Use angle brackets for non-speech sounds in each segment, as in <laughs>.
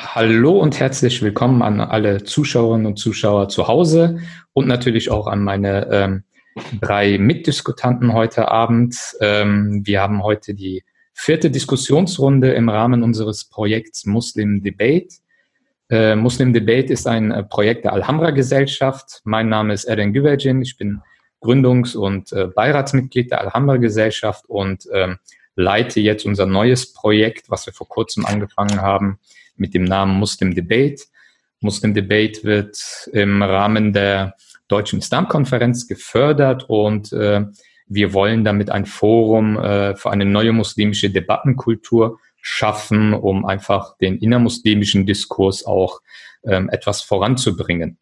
hallo und herzlich willkommen an alle Zuschauerinnen und Zuschauer zu Hause und natürlich auch an meine ähm, drei Mitdiskutanten heute Abend. Ähm, wir haben heute die vierte Diskussionsrunde im Rahmen unseres Projekts Muslim Debate. Äh, Muslim Debate ist ein äh, Projekt der Alhambra Gesellschaft. Mein Name ist Eren Güvercin. Ich bin Gründungs- und äh, Beiratsmitglied der Alhambra Gesellschaft und ähm, leite jetzt unser neues Projekt, was wir vor kurzem angefangen haben, mit dem Namen Muslim Debate. Muslim Debate wird im Rahmen der Deutschen Islamkonferenz gefördert und äh, wir wollen damit ein Forum äh, für eine neue muslimische Debattenkultur schaffen, um einfach den innermuslimischen Diskurs auch ähm, etwas voranzubringen.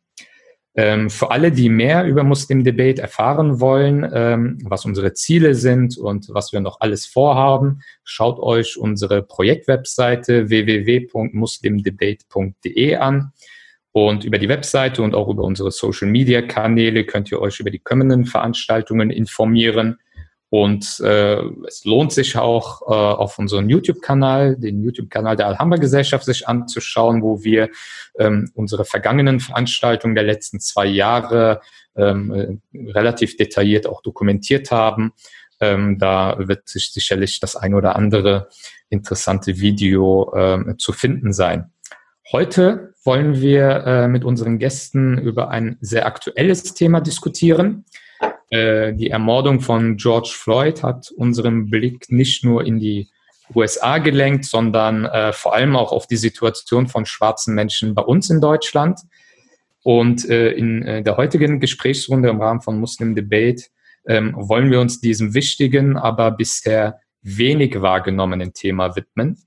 Ähm, für alle, die mehr über Muslim Debate erfahren wollen, ähm, was unsere Ziele sind und was wir noch alles vorhaben, schaut euch unsere Projektwebseite www.muslimdebate.de an. Und über die Webseite und auch über unsere Social-Media-Kanäle könnt ihr euch über die kommenden Veranstaltungen informieren. Und äh, es lohnt sich auch äh, auf unseren YouTube-Kanal, den YouTube-Kanal der Alhambra Gesellschaft, sich anzuschauen, wo wir ähm, unsere vergangenen Veranstaltungen der letzten zwei Jahre ähm, äh, relativ detailliert auch dokumentiert haben. Ähm, da wird sich sicherlich das ein oder andere interessante Video ähm, zu finden sein. Heute wollen wir äh, mit unseren Gästen über ein sehr aktuelles Thema diskutieren. Äh, die Ermordung von George Floyd hat unseren Blick nicht nur in die USA gelenkt, sondern äh, vor allem auch auf die Situation von schwarzen Menschen bei uns in Deutschland. Und äh, in äh, der heutigen Gesprächsrunde im Rahmen von Muslim Debate ähm, wollen wir uns diesem wichtigen, aber bisher wenig wahrgenommenen Thema widmen.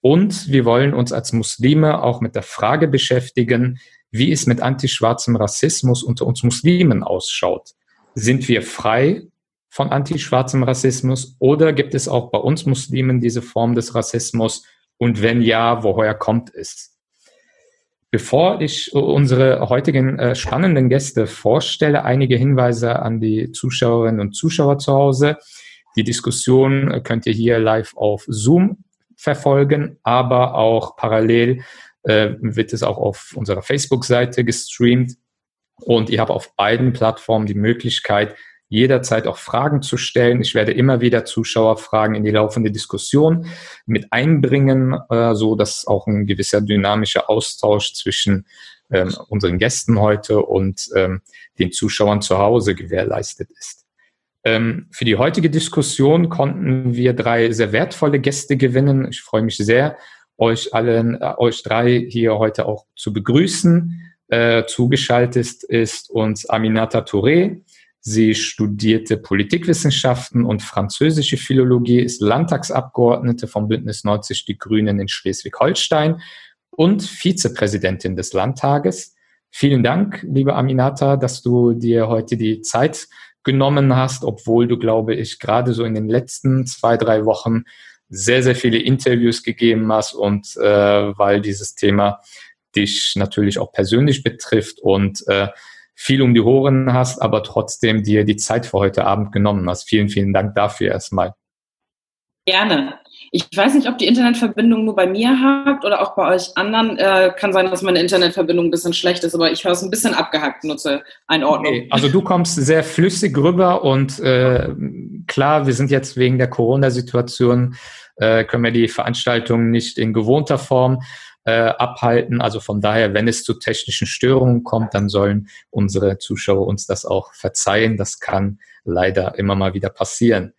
Und wir wollen uns als Muslime auch mit der Frage beschäftigen, wie es mit antischwarzem Rassismus unter uns Muslimen ausschaut. Sind wir frei von antischwarzem Rassismus oder gibt es auch bei uns Muslimen diese Form des Rassismus? Und wenn ja, woher kommt es? Bevor ich unsere heutigen äh, spannenden Gäste vorstelle, einige Hinweise an die Zuschauerinnen und Zuschauer zu Hause. Die Diskussion äh, könnt ihr hier live auf Zoom verfolgen, aber auch parallel äh, wird es auch auf unserer Facebook-Seite gestreamt. Und ihr habt auf beiden Plattformen die Möglichkeit, jederzeit auch Fragen zu stellen. Ich werde immer wieder Zuschauerfragen in die laufende Diskussion mit einbringen, äh, so dass auch ein gewisser dynamischer Austausch zwischen ähm, unseren Gästen heute und ähm, den Zuschauern zu Hause gewährleistet ist. Ähm, für die heutige Diskussion konnten wir drei sehr wertvolle Gäste gewinnen. Ich freue mich sehr, euch allen, äh, euch drei hier heute auch zu begrüßen. Äh, zugeschaltet ist uns Aminata Touré. Sie studierte Politikwissenschaften und französische Philologie, ist Landtagsabgeordnete vom Bündnis 90 Die Grünen in Schleswig-Holstein und Vizepräsidentin des Landtages. Vielen Dank, liebe Aminata, dass du dir heute die Zeit genommen hast, obwohl du, glaube ich, gerade so in den letzten zwei, drei Wochen sehr, sehr viele Interviews gegeben hast und äh, weil dieses Thema dich natürlich auch persönlich betrifft und äh, viel um die Ohren hast, aber trotzdem dir die Zeit für heute Abend genommen hast. Vielen, vielen Dank dafür erstmal. Gerne. Ich weiß nicht, ob die Internetverbindung nur bei mir habt oder auch bei euch anderen. Äh, kann sein, dass meine Internetverbindung ein bisschen schlecht ist, aber ich höre es ein bisschen abgehackt, nur zur Einordnung. Okay. Also du kommst sehr flüssig rüber und äh, klar, wir sind jetzt wegen der Corona-Situation, äh, können wir die Veranstaltung nicht in gewohnter Form äh, abhalten. Also von daher, wenn es zu technischen Störungen kommt, dann sollen unsere Zuschauer uns das auch verzeihen. Das kann leider immer mal wieder passieren.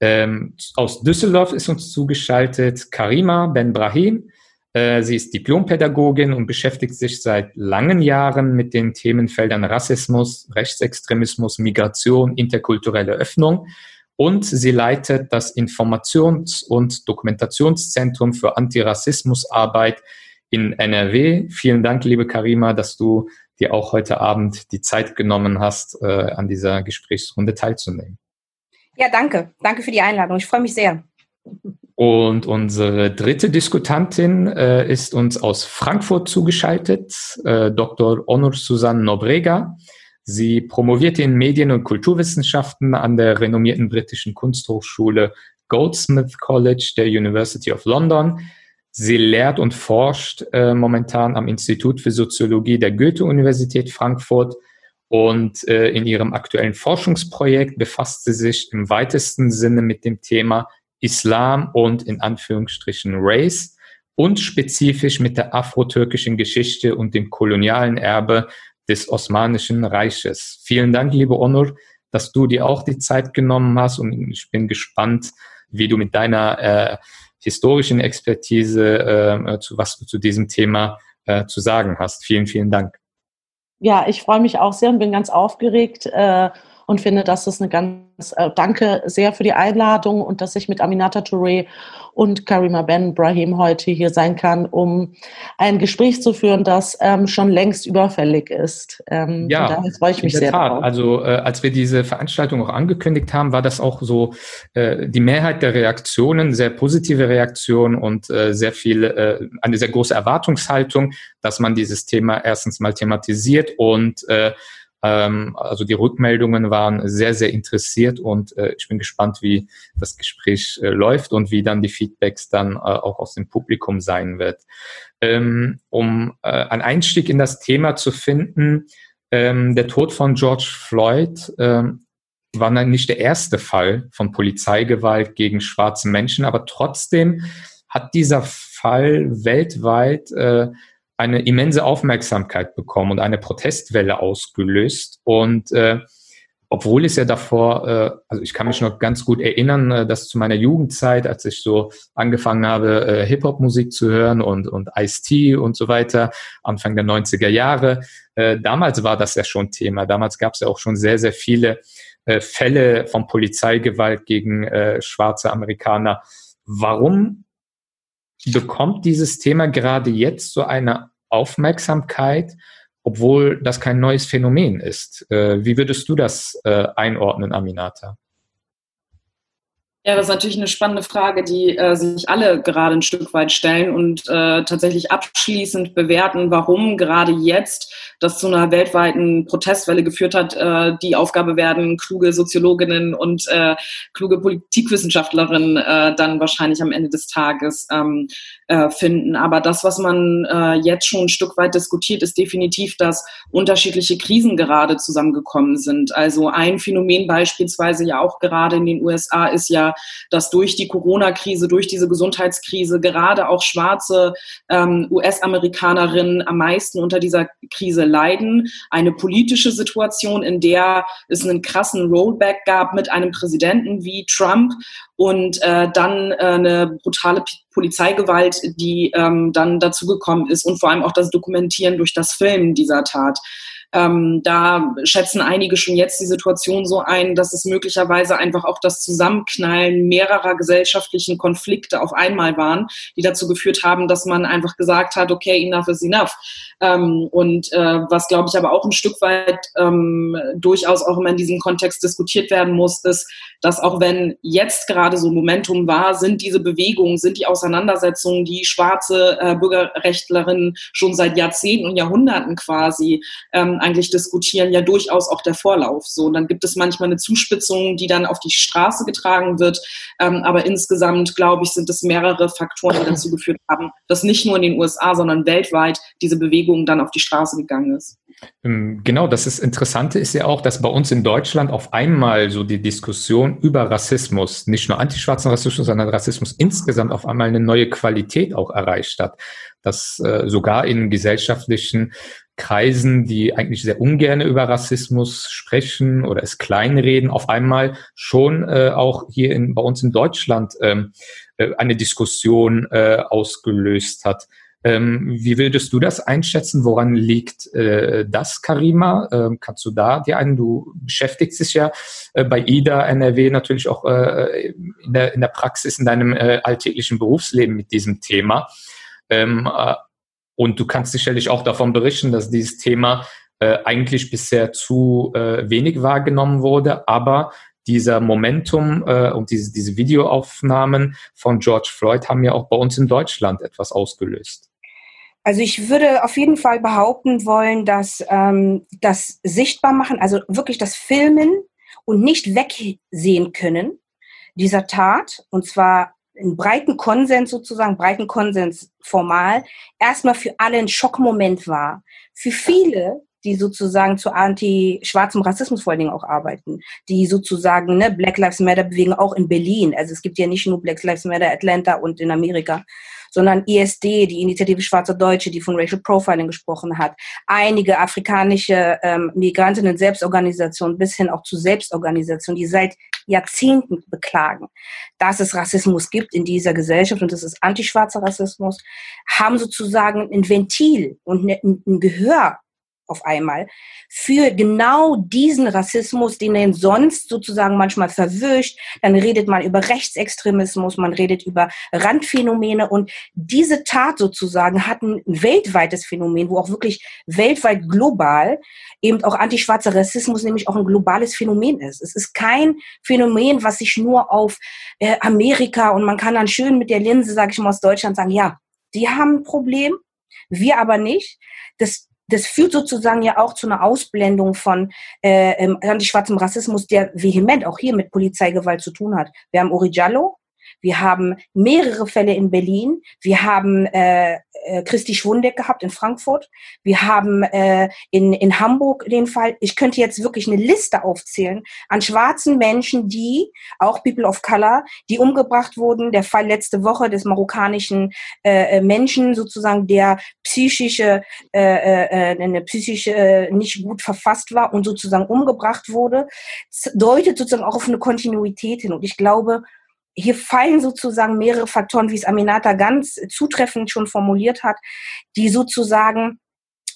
Ähm, aus Düsseldorf ist uns zugeschaltet Karima Ben Brahim. Äh, sie ist Diplompädagogin und beschäftigt sich seit langen Jahren mit den Themenfeldern Rassismus, Rechtsextremismus, Migration, interkulturelle Öffnung. Und sie leitet das Informations- und Dokumentationszentrum für Antirassismusarbeit in NRW. Vielen Dank, liebe Karima, dass du dir auch heute Abend die Zeit genommen hast, äh, an dieser Gesprächsrunde teilzunehmen. Ja, danke. Danke für die Einladung. Ich freue mich sehr. Und unsere dritte Diskutantin äh, ist uns aus Frankfurt zugeschaltet, äh, Dr. Onur Susan Nobrega. Sie promovierte in Medien- und Kulturwissenschaften an der renommierten britischen Kunsthochschule Goldsmith College der University of London. Sie lehrt und forscht äh, momentan am Institut für Soziologie der Goethe-Universität Frankfurt und äh, in ihrem aktuellen Forschungsprojekt befasst sie sich im weitesten Sinne mit dem Thema Islam und in Anführungsstrichen Race und spezifisch mit der afro-türkischen Geschichte und dem kolonialen Erbe des Osmanischen Reiches. Vielen Dank, liebe Onur, dass du dir auch die Zeit genommen hast und ich bin gespannt, wie du mit deiner äh, historischen Expertise, äh, zu was du zu diesem Thema äh, zu sagen hast. Vielen, vielen Dank. Ja, ich freue mich auch sehr und bin ganz aufgeregt äh, und finde, dass es eine ganz, äh, danke sehr für die Einladung und dass ich mit Aminata Touré und Karima Ben Brahim heute hier sein kann, um ein Gespräch zu führen, das ähm, schon längst überfällig ist. Ähm, ja, daher freue ich mich sehr Tat. Drauf. Also äh, als wir diese Veranstaltung auch angekündigt haben, war das auch so äh, die Mehrheit der Reaktionen, sehr positive Reaktionen und äh, sehr viel, äh, eine sehr große Erwartungshaltung, dass man dieses Thema erstens mal thematisiert und äh, ähm, also die Rückmeldungen waren sehr, sehr interessiert und äh, ich bin gespannt, wie das Gespräch äh, läuft und wie dann die Feedbacks dann äh, auch aus dem Publikum sein wird. Ähm, um äh, einen Einstieg in das Thema zu finden, ähm, der Tod von George Floyd ähm, war nicht der erste Fall von Polizeigewalt gegen schwarze Menschen, aber trotzdem hat dieser Fall weltweit äh, eine immense Aufmerksamkeit bekommen und eine Protestwelle ausgelöst. Und äh, obwohl es ja davor, äh, also ich kann mich noch ganz gut erinnern, äh, dass zu meiner Jugendzeit, als ich so angefangen habe, äh, Hip-Hop-Musik zu hören und, und Ice-T und so weiter, Anfang der 90er Jahre, äh, damals war das ja schon Thema. Damals gab es ja auch schon sehr, sehr viele äh, Fälle von Polizeigewalt gegen äh, schwarze Amerikaner. Warum bekommt dieses Thema gerade jetzt so eine Aufmerksamkeit, obwohl das kein neues Phänomen ist. Äh, wie würdest du das äh, einordnen, Aminata? Ja, das ist natürlich eine spannende Frage, die äh, sich alle gerade ein Stück weit stellen und äh, tatsächlich abschließend bewerten, warum gerade jetzt das zu einer weltweiten Protestwelle geführt hat. Äh, die Aufgabe werden kluge Soziologinnen und äh, kluge Politikwissenschaftlerinnen äh, dann wahrscheinlich am Ende des Tages ähm, äh, finden. Aber das, was man äh, jetzt schon ein Stück weit diskutiert, ist definitiv, dass unterschiedliche Krisen gerade zusammengekommen sind. Also ein Phänomen beispielsweise ja auch gerade in den USA ist ja dass durch die Corona-Krise, durch diese Gesundheitskrise gerade auch schwarze ähm, US-Amerikanerinnen am meisten unter dieser Krise leiden. Eine politische Situation, in der es einen krassen Rollback gab mit einem Präsidenten wie Trump und äh, dann äh, eine brutale Polizeigewalt, die ähm, dann dazugekommen ist und vor allem auch das Dokumentieren durch das Filmen dieser Tat. Ähm, da schätzen einige schon jetzt die Situation so ein, dass es möglicherweise einfach auch das Zusammenknallen mehrerer gesellschaftlichen Konflikte auf einmal waren, die dazu geführt haben, dass man einfach gesagt hat, okay, enough is enough. Ähm, und äh, was, glaube ich, aber auch ein Stück weit ähm, durchaus auch immer in diesem Kontext diskutiert werden muss, ist, dass auch wenn jetzt gerade so Momentum war, sind diese Bewegungen, sind die Auseinandersetzungen, die schwarze äh, Bürgerrechtlerinnen schon seit Jahrzehnten und Jahrhunderten quasi ähm, eigentlich diskutieren, ja durchaus auch der Vorlauf. So, und dann gibt es manchmal eine Zuspitzung, die dann auf die Straße getragen wird. Ähm, aber insgesamt, glaube ich, sind es mehrere Faktoren, die dazu geführt haben, dass nicht nur in den USA, sondern weltweit diese Bewegung dann auf die Straße gegangen ist. Ähm, genau, das ist Interessante ist ja auch, dass bei uns in Deutschland auf einmal so die Diskussion über Rassismus, nicht nur antischwarzen Rassismus, sondern Rassismus insgesamt auf einmal eine neue Qualität auch erreicht hat. Dass äh, sogar in gesellschaftlichen Kreisen, die eigentlich sehr ungern über Rassismus sprechen oder es kleinreden, auf einmal schon äh, auch hier in, bei uns in Deutschland ähm, äh, eine Diskussion äh, ausgelöst hat. Ähm, wie würdest du das einschätzen? Woran liegt äh, das, Karima? Ähm, kannst du da dir einen, du beschäftigst dich ja äh, bei IDA NRW natürlich auch äh, in, der, in der Praxis, in deinem äh, alltäglichen Berufsleben mit diesem Thema. Ähm, äh, und du kannst sicherlich auch davon berichten, dass dieses Thema äh, eigentlich bisher zu äh, wenig wahrgenommen wurde, aber dieser Momentum äh, und diese, diese Videoaufnahmen von George Floyd haben ja auch bei uns in Deutschland etwas ausgelöst. Also ich würde auf jeden Fall behaupten wollen, dass ähm, das sichtbar machen, also wirklich das Filmen und nicht wegsehen können dieser Tat, und zwar einen breiten Konsens sozusagen, breiten Konsens formal, erstmal für alle ein Schockmoment war. Für viele, die sozusagen zu anti-schwarzem Rassismus vor allen Dingen auch arbeiten, die sozusagen ne, Black Lives Matter bewegen, auch in Berlin. Also es gibt ja nicht nur Black Lives Matter Atlanta und in Amerika, sondern ISD, die Initiative Schwarzer Deutsche, die von Racial Profiling gesprochen hat, einige afrikanische ähm, Migrantinnen Selbstorganisationen bis hin auch zu Selbstorganisationen, die seit Jahrzehnten beklagen, dass es Rassismus gibt in dieser Gesellschaft und das ist antischwarzer Rassismus, haben sozusagen ein Ventil und ne, ein Gehör auf einmal für genau diesen Rassismus, den er sonst sozusagen manchmal verwischt. Dann redet man über Rechtsextremismus, man redet über Randphänomene und diese Tat sozusagen hat ein weltweites Phänomen, wo auch wirklich weltweit global eben auch antischwarzer Rassismus nämlich auch ein globales Phänomen ist. Es ist kein Phänomen, was sich nur auf äh, Amerika und man kann dann schön mit der Linse, sage ich mal aus Deutschland, sagen, ja, die haben ein Problem, wir aber nicht. Das das führt sozusagen ja auch zu einer Ausblendung von äh, ähm, antischwarzem Rassismus, der vehement auch hier mit Polizeigewalt zu tun hat. Wir haben Uri Giallo, wir haben mehrere Fälle in Berlin. Wir haben äh, äh, Christi Schwundeck gehabt in Frankfurt. Wir haben äh, in, in Hamburg den Fall. Ich könnte jetzt wirklich eine Liste aufzählen an schwarzen Menschen, die, auch People of Color, die umgebracht wurden. Der Fall letzte Woche des marokkanischen äh, äh Menschen sozusagen, der psychische, äh, äh, äh, eine psychische äh, nicht gut verfasst war und sozusagen umgebracht wurde, deutet sozusagen auch auf eine Kontinuität hin. Und ich glaube, hier fallen sozusagen mehrere Faktoren, wie es Aminata ganz zutreffend schon formuliert hat, die sozusagen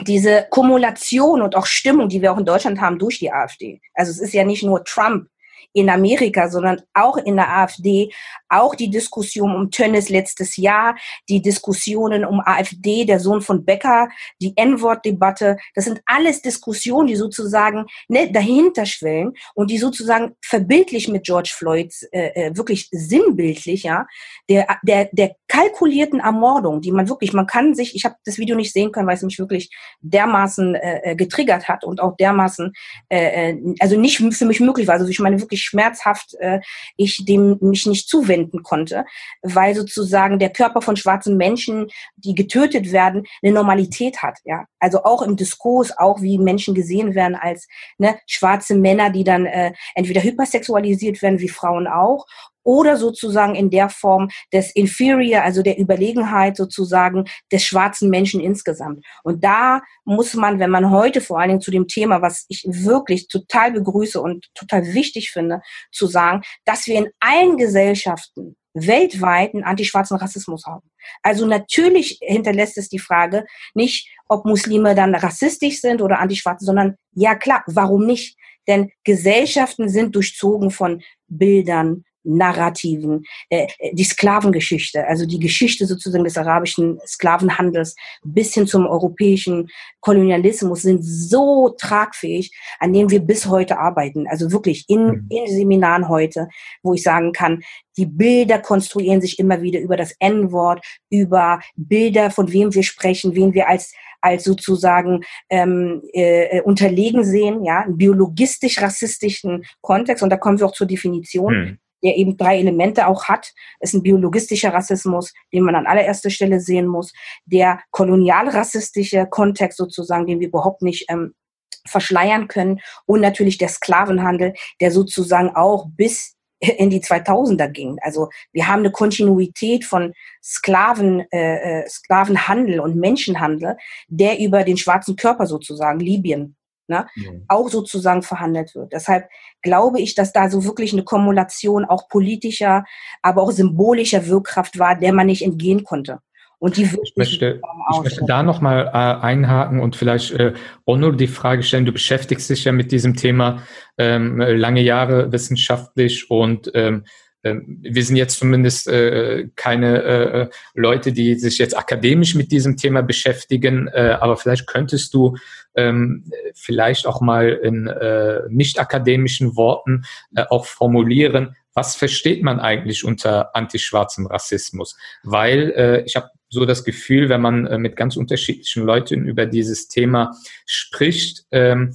diese Kumulation und auch Stimmung, die wir auch in Deutschland haben durch die AfD. Also es ist ja nicht nur Trump, in Amerika, sondern auch in der AfD, auch die Diskussion um Tönnes letztes Jahr, die Diskussionen um AfD, der Sohn von Becker, die N-Wort-Debatte, das sind alles Diskussionen, die sozusagen ne, dahinter schwellen und die sozusagen verbildlich mit George Floyds, äh, äh, wirklich sinnbildlich, ja, der, der, der kalkulierten Ermordung, die man wirklich, man kann sich, ich habe das Video nicht sehen können, weil es mich wirklich dermaßen äh, äh getriggert hat und auch dermaßen, äh, äh, also nicht für mich möglich war. Also ich meine wirklich schmerzhaft äh, ich dem mich nicht zuwenden konnte, weil sozusagen der Körper von schwarzen Menschen, die getötet werden, eine Normalität hat. Ja, also auch im Diskurs, auch wie Menschen gesehen werden als ne, schwarze Männer, die dann äh, entweder hypersexualisiert werden wie Frauen auch oder sozusagen in der Form des Inferior, also der Überlegenheit sozusagen des schwarzen Menschen insgesamt. Und da muss man, wenn man heute vor allen Dingen zu dem Thema, was ich wirklich total begrüße und total wichtig finde, zu sagen, dass wir in allen Gesellschaften weltweit einen antischwarzen Rassismus haben. Also natürlich hinterlässt es die Frage nicht, ob Muslime dann rassistisch sind oder antischwarz, sondern ja klar, warum nicht? Denn Gesellschaften sind durchzogen von Bildern, Narrativen, äh, die Sklavengeschichte, also die Geschichte sozusagen des arabischen Sklavenhandels bis hin zum europäischen Kolonialismus sind so tragfähig, an denen wir bis heute arbeiten. Also wirklich in, mhm. in Seminaren heute, wo ich sagen kann, die Bilder konstruieren sich immer wieder über das N-Wort, über Bilder, von wem wir sprechen, wen wir als als sozusagen ähm, äh, unterlegen sehen, ja, biologistisch-rassistischen Kontext. Und da kommen wir auch zur Definition. Hm der eben drei Elemente auch hat. Es ist ein biologistischer Rassismus, den man an allererster Stelle sehen muss. Der kolonialrassistische Kontext sozusagen, den wir überhaupt nicht ähm, verschleiern können. Und natürlich der Sklavenhandel, der sozusagen auch bis in die 2000er ging. Also wir haben eine Kontinuität von Sklaven, äh, äh Sklavenhandel und Menschenhandel, der über den schwarzen Körper sozusagen Libyen ne, mhm. auch sozusagen verhandelt wird. Deshalb glaube ich, dass da so wirklich eine Kumulation auch politischer, aber auch symbolischer Wirkkraft war, der man nicht entgehen konnte. Und die ich möchte, ich möchte da nochmal äh, einhaken und vielleicht äh, nur die Frage stellen, du beschäftigst dich ja mit diesem Thema ähm, lange Jahre wissenschaftlich und ähm, wir sind jetzt zumindest äh, keine äh, Leute, die sich jetzt akademisch mit diesem Thema beschäftigen, äh, aber vielleicht könntest du ähm, vielleicht auch mal in äh, nicht akademischen Worten äh, auch formulieren, was versteht man eigentlich unter antischwarzem Rassismus? Weil äh, ich habe so das Gefühl, wenn man äh, mit ganz unterschiedlichen Leuten über dieses Thema spricht, ähm,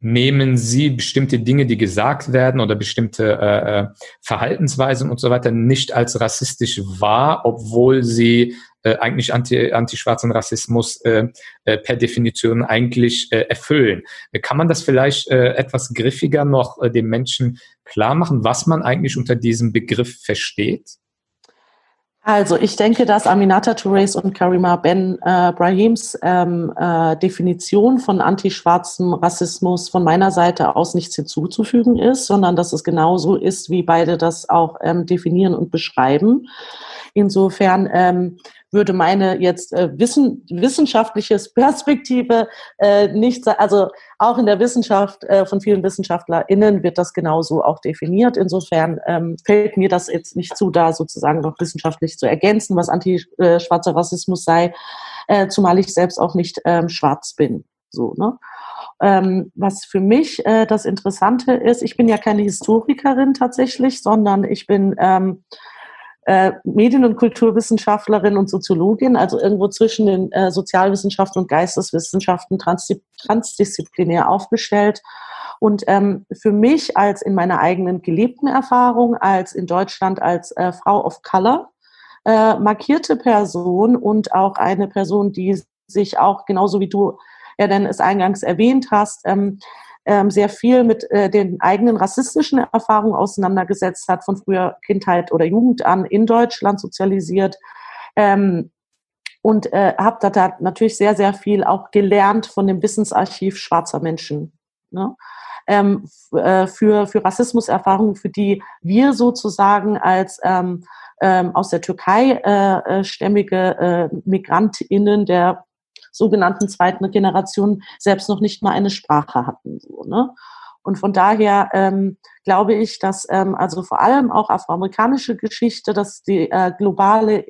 nehmen Sie bestimmte Dinge, die gesagt werden oder bestimmte äh, äh, Verhaltensweisen und so weiter nicht als rassistisch wahr, obwohl Sie äh, eigentlich anti, antischwarzen Rassismus äh, äh, per Definition eigentlich äh, erfüllen. Kann man das vielleicht äh, etwas griffiger noch äh, den Menschen klar machen, was man eigentlich unter diesem Begriff versteht? Also ich denke, dass Aminata Toureys und Karima Ben äh, Brahims ähm, äh, Definition von antischwarzem Rassismus von meiner Seite aus nichts hinzuzufügen ist, sondern dass es genauso ist, wie beide das auch ähm, definieren und beschreiben. Insofern ähm, würde meine jetzt äh, wissen, wissenschaftliches <laughs> Perspektive äh, nicht, also auch in der Wissenschaft äh, von vielen WissenschaftlerInnen wird das genauso auch definiert. Insofern ähm, fällt mir das jetzt nicht zu, da sozusagen noch wissenschaftlich zu ergänzen, was antischwarzer Rassismus sei, äh, zumal ich selbst auch nicht ähm, schwarz bin. So, ne? Ähm, was für mich äh, das Interessante ist, ich bin ja keine Historikerin tatsächlich, sondern ich bin ähm, äh, Medien- und Kulturwissenschaftlerin und Soziologin, also irgendwo zwischen den äh, Sozialwissenschaften und Geisteswissenschaften transdi transdisziplinär aufgestellt. Und ähm, für mich als in meiner eigenen gelebten Erfahrung, als in Deutschland als äh, Frau of Color, äh, markierte Person und auch eine Person, die sich auch genauso wie du ja denn es eingangs erwähnt hast, ähm, ähm, sehr viel mit äh, den eigenen rassistischen Erfahrungen auseinandergesetzt hat, von früher Kindheit oder Jugend an in Deutschland sozialisiert. Ähm, und äh, habe da natürlich sehr, sehr viel auch gelernt von dem Wissensarchiv schwarzer Menschen. Ne? Ähm, äh, für, für Rassismuserfahrungen, für die wir sozusagen als ähm, ähm, aus der Türkei äh, äh stämmige äh, MigrantInnen der sogenannten zweiten Generation selbst noch nicht mal eine Sprache hatten. So, ne? Und von daher ähm, glaube ich, dass ähm, also vor allem auch afroamerikanische Geschichte, dass die äh, globale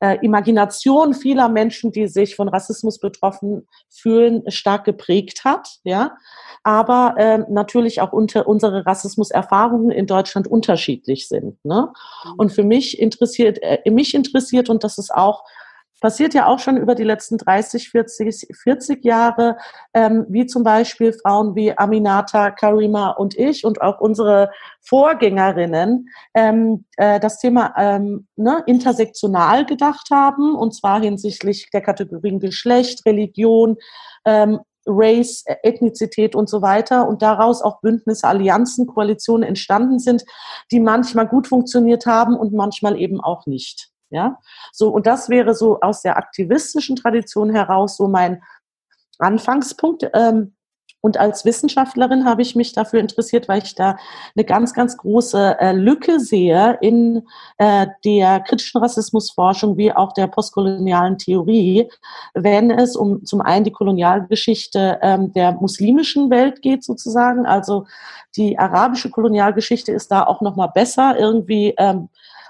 äh, Imagination vieler Menschen, die sich von Rassismus betroffen fühlen, stark geprägt hat, ja. Aber äh, natürlich auch unter unsere Rassismuserfahrungen in Deutschland unterschiedlich sind. Ne? Mhm. Und für mich interessiert, äh, mich interessiert und das ist auch passiert ja auch schon über die letzten 30, 40, 40 Jahre, ähm, wie zum Beispiel Frauen wie Aminata, Karima und ich und auch unsere Vorgängerinnen ähm, äh, das Thema ähm, ne, intersektional gedacht haben, und zwar hinsichtlich der Kategorien Geschlecht, Religion, ähm, Race, Ethnizität und so weiter und daraus auch Bündnisse, Allianzen, Koalitionen entstanden sind, die manchmal gut funktioniert haben und manchmal eben auch nicht. Ja, so und das wäre so aus der aktivistischen Tradition heraus so mein Anfangspunkt. Ähm, und als Wissenschaftlerin habe ich mich dafür interessiert, weil ich da eine ganz, ganz große äh, Lücke sehe in äh, der kritischen Rassismusforschung wie auch der postkolonialen Theorie, wenn es um zum einen die Kolonialgeschichte ähm, der muslimischen Welt geht sozusagen. Also die arabische Kolonialgeschichte ist da auch noch mal besser irgendwie ähm,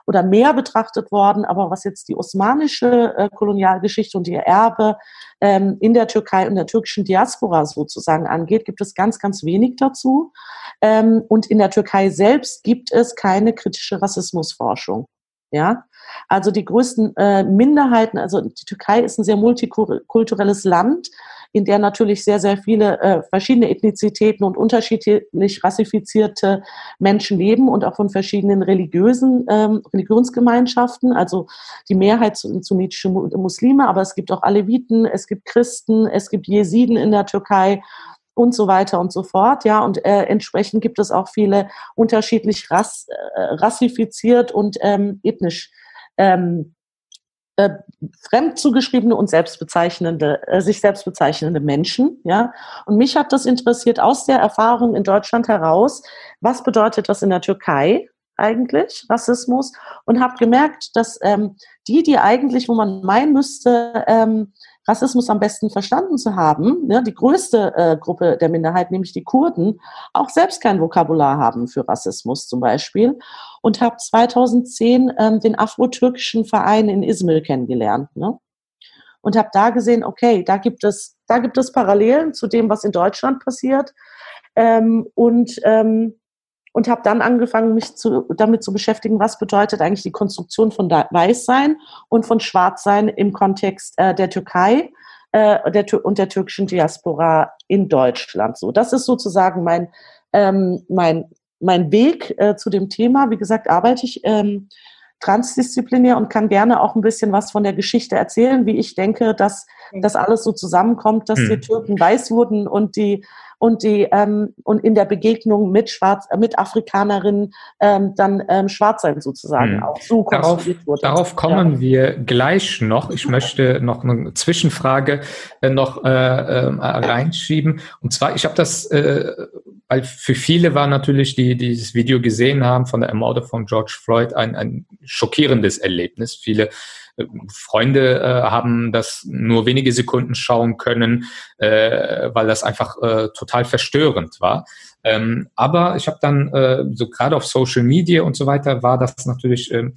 oder mehr betrachtet worden. Aber was jetzt die osmanische äh, Kolonialgeschichte und ihr Erbe ähm, in der Türkei und der türkischen Diaspora sozusagen angeht, gibt es ganz, ganz wenig dazu. Ähm, und in der Türkei selbst gibt es keine kritische Rassismusforschung. Ja, also die größten äh, Minderheiten, also die Türkei ist ein sehr multikulturelles Land in der natürlich sehr, sehr viele äh, verschiedene Ethnizitäten und unterschiedlich rassifizierte Menschen leben und auch von verschiedenen religiösen ähm, Religionsgemeinschaften. Also die Mehrheit sind sunnitische Muslime, aber es gibt auch Aleviten, es gibt Christen, es gibt Jesiden in der Türkei und so weiter und so fort. Ja, und äh, entsprechend gibt es auch viele unterschiedlich rass, äh, rassifiziert und ähm, ethnisch ähm, äh, fremd zugeschriebene und selbstbezeichnende, äh, sich selbstbezeichnende Menschen, ja. Und mich hat das interessiert aus der Erfahrung in Deutschland heraus, was bedeutet das in der Türkei eigentlich, Rassismus, und habe gemerkt, dass ähm, die, die eigentlich, wo man meinen müsste, ähm, Rassismus am besten verstanden zu haben, ne, die größte äh, Gruppe der Minderheit, nämlich die Kurden, auch selbst kein Vokabular haben für Rassismus zum Beispiel. Und habe 2010 ähm, den afro-türkischen Verein in Izmir kennengelernt. Ne? Und habe da gesehen, okay, da gibt es, da gibt es Parallelen zu dem, was in Deutschland passiert. Ähm, und ähm, und habe dann angefangen, mich zu, damit zu beschäftigen, was bedeutet eigentlich die Konstruktion von Weißsein und von Schwarzsein im Kontext äh, der Türkei. äh, der, und der türkischen Diaspora in Deutschland. So, das ist sozusagen mein, ähm, mein, mein Weg äh, zu dem Thema. Wie gesagt, arbeite ich ähm, transdisziplinär und kann gerne auch ein bisschen was von der Geschichte erzählen, wie ich denke, dass das alles so zusammenkommt, dass hm. die Türken weiß wurden und die und die ähm, und in der Begegnung mit Schwarz, äh, mit Afrikanerinnen ähm, dann ähm, schwarz sein sozusagen hm. auch so darauf, wurde. Darauf kommen ja. wir gleich noch. Ich möchte noch eine Zwischenfrage äh, noch äh, äh, reinschieben. Und zwar, ich habe das, äh, weil für viele war natürlich, die, die dieses Video gesehen haben von der Ermordung von George Floyd, ein, ein schockierendes Erlebnis. Viele Freunde äh, haben das nur wenige Sekunden schauen können, äh, weil das einfach äh, total verstörend war. Ähm, aber ich habe dann äh, so gerade auf Social Media und so weiter war das natürlich äh,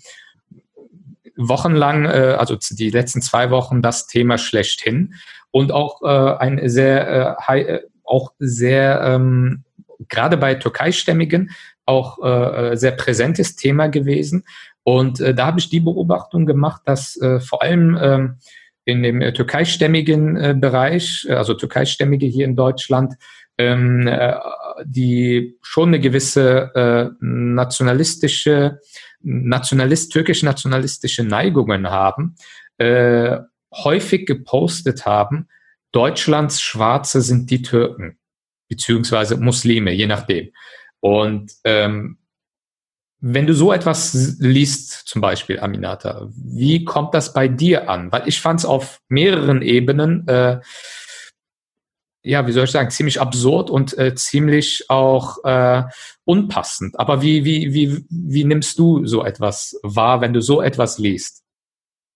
wochenlang, äh, also die letzten zwei Wochen das Thema schlechthin und auch äh, ein sehr, äh, high, äh, auch sehr ähm, gerade bei Türkeistämmigen auch äh, sehr präsentes Thema gewesen. Und äh, da habe ich die Beobachtung gemacht, dass äh, vor allem ähm, in dem äh, türkeistämmigen äh, Bereich, äh, also türkeistämmige hier in Deutschland, ähm, äh, die schon eine gewisse äh, nationalistische, nationalist, türkisch-nationalistische Neigungen haben, äh, häufig gepostet haben, Deutschlands Schwarze sind die Türken, beziehungsweise Muslime, je nachdem. Und ähm, wenn du so etwas liest, zum Beispiel Aminata, wie kommt das bei dir an? Weil ich fand es auf mehreren Ebenen, äh, ja, wie soll ich sagen, ziemlich absurd und äh, ziemlich auch äh, unpassend. Aber wie, wie, wie, wie nimmst du so etwas wahr, wenn du so etwas liest?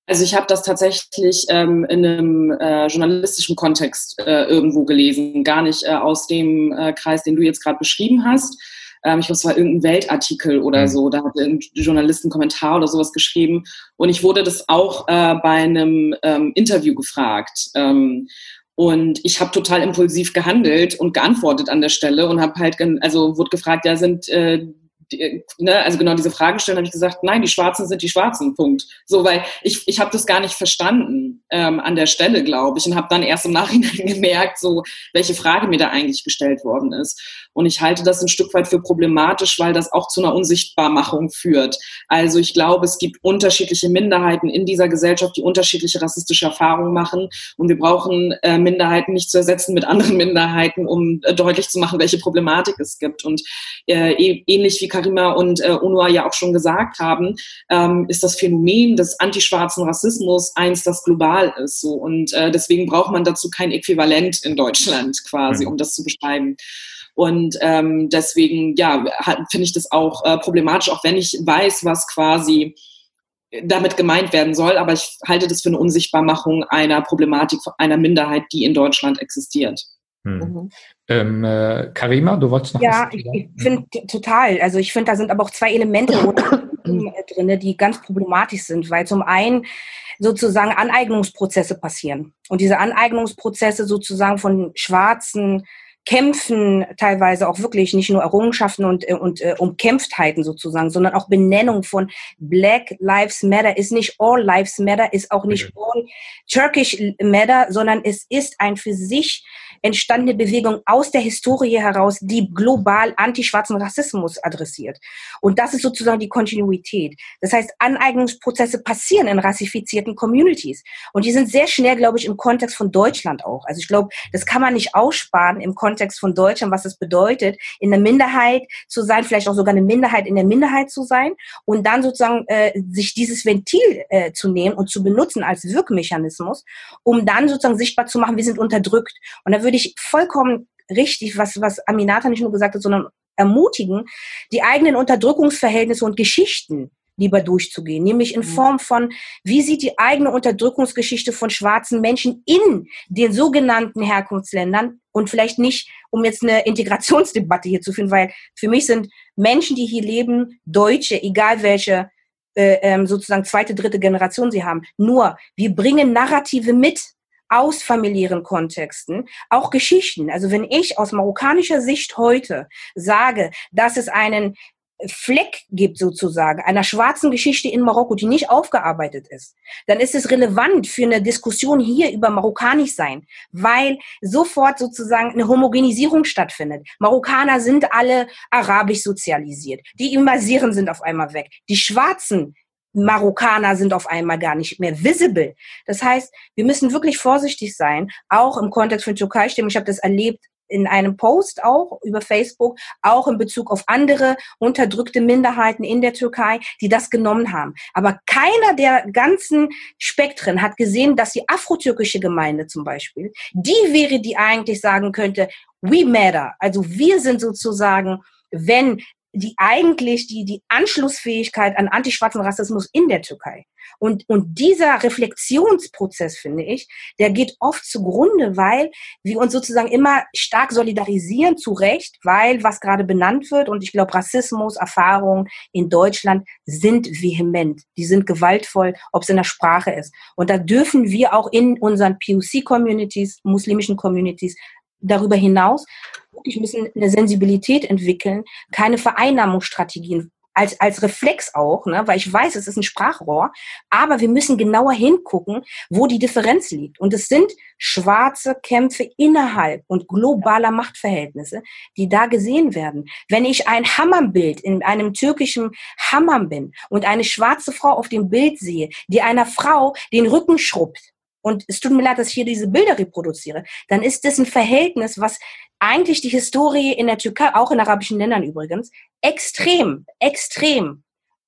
Also ich habe das tatsächlich ähm, in einem äh, journalistischen Kontext äh, irgendwo gelesen, gar nicht äh, aus dem äh, Kreis, den du jetzt gerade beschrieben hast ähm, ich es war irgendein Weltartikel oder mhm. so, da hat ein Journalist einen Kommentar oder sowas geschrieben. Und ich wurde das auch äh, bei einem ähm, Interview gefragt. Ähm, und ich habe total impulsiv gehandelt und geantwortet an der Stelle und habe halt, also wurde gefragt, ja, sind äh, die, ne, also genau diese Frage stellen, habe ich gesagt, nein, die Schwarzen sind die Schwarzen, Punkt. So, weil ich, ich habe das gar nicht verstanden ähm, an der Stelle, glaube ich, und habe dann erst im Nachhinein <laughs> gemerkt, so welche Frage mir da eigentlich gestellt worden ist. Und ich halte das ein Stück weit für problematisch, weil das auch zu einer Unsichtbarmachung führt. Also ich glaube, es gibt unterschiedliche Minderheiten in dieser Gesellschaft, die unterschiedliche rassistische Erfahrungen machen. Und wir brauchen äh, Minderheiten nicht zu ersetzen mit anderen Minderheiten, um äh, deutlich zu machen, welche Problematik es gibt. Und äh, e-, ähnlich wie Karima und äh, Unua ja auch schon gesagt haben, ähm, ist das Phänomen des antischwarzen Rassismus eins, das global ist. So. Und äh, deswegen braucht man dazu kein Äquivalent in Deutschland quasi, mhm. um das zu beschreiben. Und ähm, deswegen, ja, finde ich das auch äh, problematisch, auch wenn ich weiß, was quasi damit gemeint werden soll. Aber ich halte das für eine Unsichtbarmachung einer Problematik einer Minderheit, die in Deutschland existiert. Hm. Mhm. Ähm, äh, Karima, du wolltest noch Ja, ich, ich finde total. Also ich finde, da sind aber auch zwei Elemente <coughs> drin, die ganz problematisch sind, weil zum einen sozusagen Aneignungsprozesse passieren. Und diese Aneignungsprozesse sozusagen von schwarzen Kämpfen teilweise auch wirklich nicht nur Errungenschaften und, äh, und äh, Umkämpftheiten sozusagen, sondern auch Benennung von Black Lives Matter ist nicht All Lives Matter, ist auch nicht All Turkish Matter, sondern es ist ein für sich entstandene Bewegung aus der Historie heraus, die global antischwarzen Rassismus adressiert. Und das ist sozusagen die Kontinuität. Das heißt, Aneignungsprozesse passieren in rassifizierten Communities. Und die sind sehr schnell, glaube ich, im Kontext von Deutschland auch. Also ich glaube, das kann man nicht aussparen im Kontext von Deutschland, was es bedeutet, in der Minderheit zu sein, vielleicht auch sogar eine Minderheit in der Minderheit zu sein und dann sozusagen äh, sich dieses Ventil äh, zu nehmen und zu benutzen als Wirkmechanismus, um dann sozusagen sichtbar zu machen, wir sind unterdrückt. Und da würde ich vollkommen richtig, was, was Aminata nicht nur gesagt hat, sondern ermutigen, die eigenen Unterdrückungsverhältnisse und Geschichten lieber durchzugehen, nämlich in mhm. Form von, wie sieht die eigene Unterdrückungsgeschichte von schwarzen Menschen in den sogenannten Herkunftsländern und vielleicht nicht, um jetzt eine Integrationsdebatte hier zu führen, weil für mich sind Menschen, die hier leben, Deutsche, egal welche äh, ähm, sozusagen zweite, dritte Generation sie haben. Nur, wir bringen Narrative mit, aus familiären Kontexten, auch Geschichten. Also wenn ich aus marokkanischer Sicht heute sage, dass es einen Fleck gibt sozusagen, einer schwarzen Geschichte in Marokko, die nicht aufgearbeitet ist, dann ist es relevant für eine Diskussion hier über Marokkanisch sein, weil sofort sozusagen eine Homogenisierung stattfindet. Marokkaner sind alle arabisch sozialisiert. Die Imasieren sind auf einmal weg. Die Schwarzen Marokkaner sind auf einmal gar nicht mehr visible. Das heißt, wir müssen wirklich vorsichtig sein, auch im Kontext von Türkei-Stimmen. Ich habe das erlebt in einem Post auch über Facebook, auch in Bezug auf andere unterdrückte Minderheiten in der Türkei, die das genommen haben. Aber keiner der ganzen Spektren hat gesehen, dass die afrotürkische Gemeinde zum Beispiel, die wäre, die eigentlich sagen könnte, we matter. Also wir sind sozusagen, wenn die eigentlich die, die Anschlussfähigkeit an antischwarzen Rassismus in der Türkei. Und, und dieser Reflexionsprozess, finde ich, der geht oft zugrunde, weil wir uns sozusagen immer stark solidarisieren, zu Recht, weil was gerade benannt wird, und ich glaube, Rassismus, Erfahrungen in Deutschland sind vehement, die sind gewaltvoll, ob es in der Sprache ist. Und da dürfen wir auch in unseren POC-Communities, muslimischen Communities, darüber hinaus wirklich müssen eine Sensibilität entwickeln, keine Vereinnahmungsstrategien als, als Reflex auch, ne? weil ich weiß, es ist ein Sprachrohr, aber wir müssen genauer hingucken, wo die Differenz liegt. Und es sind schwarze Kämpfe innerhalb und globaler Machtverhältnisse, die da gesehen werden. Wenn ich ein Hammambild in einem türkischen Hammam bin und eine schwarze Frau auf dem Bild sehe, die einer Frau den Rücken schrubbt, und es tut mir leid, dass ich hier diese Bilder reproduziere, dann ist das ein Verhältnis, was eigentlich die Historie in der Türkei, auch in arabischen Ländern übrigens, extrem, extrem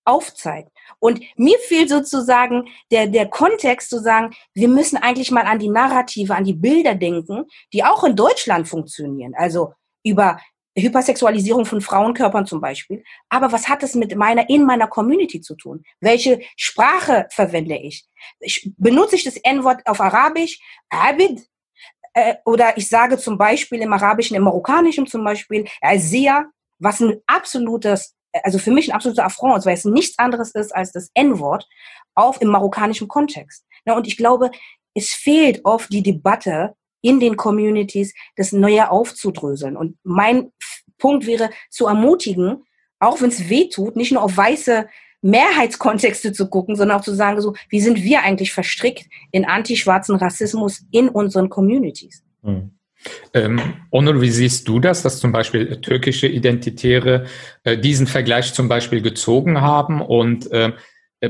aufzeigt. Und mir fehlt sozusagen der, der Kontext zu sagen, wir müssen eigentlich mal an die Narrative, an die Bilder denken, die auch in Deutschland funktionieren. Also über Hypersexualisierung von Frauenkörpern zum Beispiel. Aber was hat es mit meiner, in meiner Community zu tun? Welche Sprache verwende ich? ich benutze ich das N-Wort auf Arabisch? Abid? Äh, oder ich sage zum Beispiel im Arabischen, im Marokkanischen zum Beispiel, Azia, was ein absolutes, also für mich ein absoluter Affront ist, weil es nichts anderes ist als das N-Wort auf im marokkanischen Kontext. Ja, und ich glaube, es fehlt oft die Debatte in den Communities, das Neue aufzudröseln. Und mein Punkt wäre, zu ermutigen, auch wenn es weh tut, nicht nur auf weiße Mehrheitskontexte zu gucken, sondern auch zu sagen, so, wie sind wir eigentlich verstrickt in antischwarzen Rassismus in unseren Communities? Hm. Ähm, Onur, wie siehst du das, dass zum Beispiel türkische Identitäre äh, diesen Vergleich zum Beispiel gezogen haben und äh, äh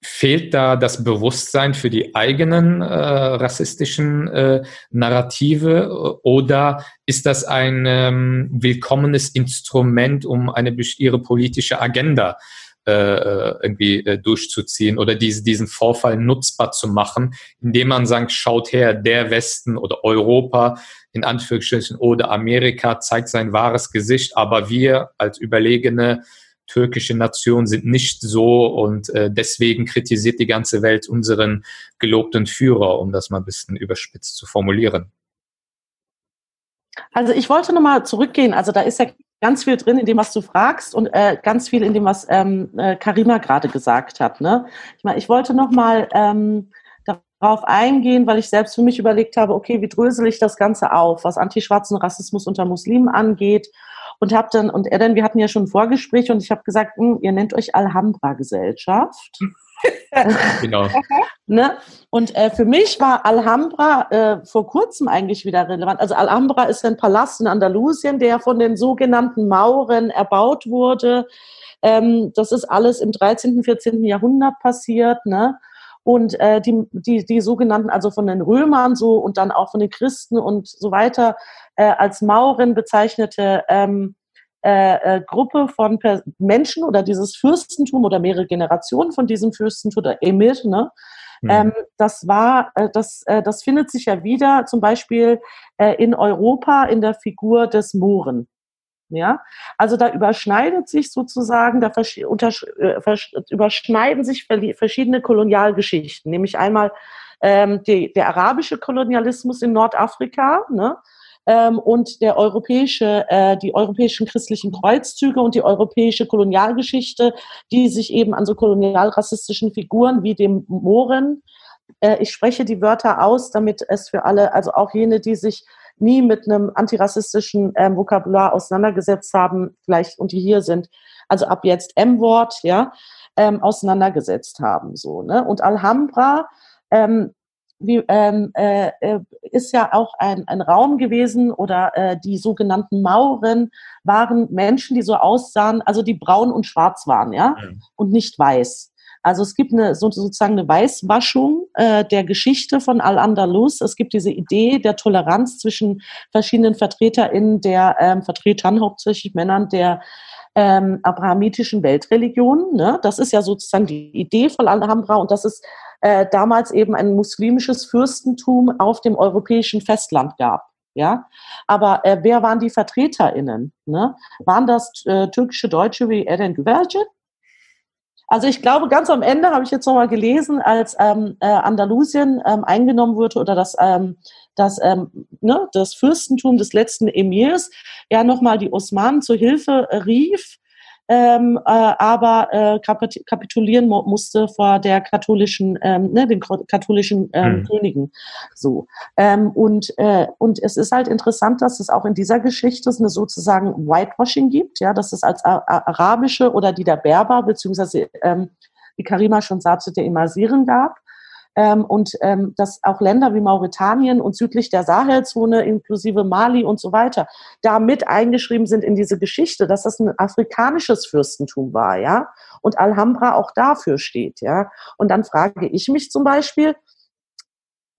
fehlt da das Bewusstsein für die eigenen äh, rassistischen äh, Narrative? Oder ist das ein ähm, willkommenes Instrument, um eine ihre politische Agenda äh, äh, irgendwie äh, durchzuziehen oder diese, diesen Vorfall nutzbar zu machen, indem man sagt, schaut her, der Westen oder Europa in Anführungsstrichen oder Amerika zeigt sein wahres Gesicht, aber wir als überlegene türkische Nation sind nicht so und äh, deswegen kritisiert die ganze Welt unseren gelobten Führer, um das mal ein bisschen überspitzt zu formulieren. Also ich wollte nochmal zurückgehen. Also da ist ja ganz viel drin in dem, was du fragst und äh, ganz viel in dem, was ähm, äh, Karima gerade gesagt hat. Ne? Ich meine, ich wollte nochmal ähm, darauf eingehen, weil ich selbst für mich überlegt habe, okay, wie drösel ich das Ganze auf, was antischwarzen Rassismus unter Muslimen angeht und habe dann, und er dann, wir hatten ja schon ein Vorgespräch und ich habe gesagt, hm, ihr nennt euch Alhambra-Gesellschaft. <laughs> genau. <laughs> ne? Und äh, für mich war Alhambra äh, vor kurzem eigentlich wieder relevant. Also Alhambra ist ein Palast in Andalusien, der von den sogenannten Mauren erbaut wurde. Ähm, das ist alles im 13., 14. Jahrhundert passiert. Ne? Und äh, die, die, die sogenannten, also von den Römern so und dann auch von den Christen und so weiter, äh, als Mauren bezeichnete ähm, äh, äh, Gruppe von per Menschen oder dieses Fürstentum oder mehrere Generationen von diesem Fürstentum oder Emir, ne? Mhm. Ähm, das war, äh, das, äh, das findet sich ja wieder zum Beispiel äh, in Europa in der Figur des Mohren. Ja, also da überschneidet sich sozusagen, da äh, überschneiden sich verschiedene Kolonialgeschichten, nämlich einmal ähm, die, der arabische Kolonialismus in Nordafrika, ne? Ähm, und der europäische, äh, die europäischen christlichen Kreuzzüge und die europäische Kolonialgeschichte, die sich eben an so kolonialrassistischen Figuren wie dem Mohren, ich spreche die Wörter aus, damit es für alle, also auch jene, die sich nie mit einem antirassistischen ähm, Vokabular auseinandergesetzt haben, vielleicht und die hier sind. also ab jetzt M-Wort, ja, ähm, auseinandergesetzt haben. So, ne? Und Alhambra ähm, wie, ähm, äh, äh, ist ja auch ein, ein Raum gewesen oder äh, die sogenannten Mauren waren Menschen, die so aussahen, also die braun und schwarz waren, ja, mhm. und nicht weiß. Also es gibt eine so, sozusagen eine Weißwaschung äh, der Geschichte von Al-Andalus. Es gibt diese Idee der Toleranz zwischen verschiedenen VertreterInnen der ähm, Vertretern, hauptsächlich Männern der ähm, abrahamitischen Weltreligion. Ne? Das ist ja sozusagen die Idee von Alhambra und das ist äh, damals eben ein muslimisches Fürstentum auf dem europäischen Festland gab. Ja, aber äh, wer waren die VertreterInnen? Ne? Waren das äh, türkische Deutsche wie Eren Güvercin? Also ich glaube, ganz am Ende habe ich jetzt nochmal gelesen, als ähm, äh, Andalusien ähm, eingenommen wurde oder das, ähm, das, ähm, ne, das Fürstentum des letzten Emirs ja nochmal die Osmanen zur Hilfe rief ähm, äh, aber äh, kapitulieren musste vor der katholischen, ähm, ne, den katholischen ähm, mhm. Königen. So ähm, und äh, und es ist halt interessant, dass es auch in dieser Geschichte eine sozusagen Whitewashing gibt, ja, dass es als arabische oder die der Berber beziehungsweise ähm, wie Karima schon sagte, der Imasiren gab ähm, und ähm, dass auch Länder wie Mauretanien und südlich der Sahelzone inklusive Mali und so weiter da mit eingeschrieben sind in diese Geschichte, dass das ein afrikanisches Fürstentum war, ja, und Alhambra auch dafür steht, ja. Und dann frage ich mich zum Beispiel,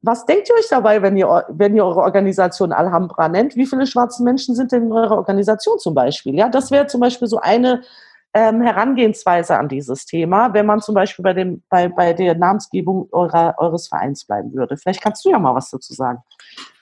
was denkt ihr euch dabei, wenn ihr, wenn ihr eure Organisation Alhambra nennt? Wie viele schwarze Menschen sind denn in eurer Organisation zum Beispiel? Ja, das wäre zum Beispiel so eine ähm, Herangehensweise an dieses Thema, wenn man zum Beispiel bei, dem, bei, bei der Namensgebung eurer, eures Vereins bleiben würde. Vielleicht kannst du ja mal was dazu sagen.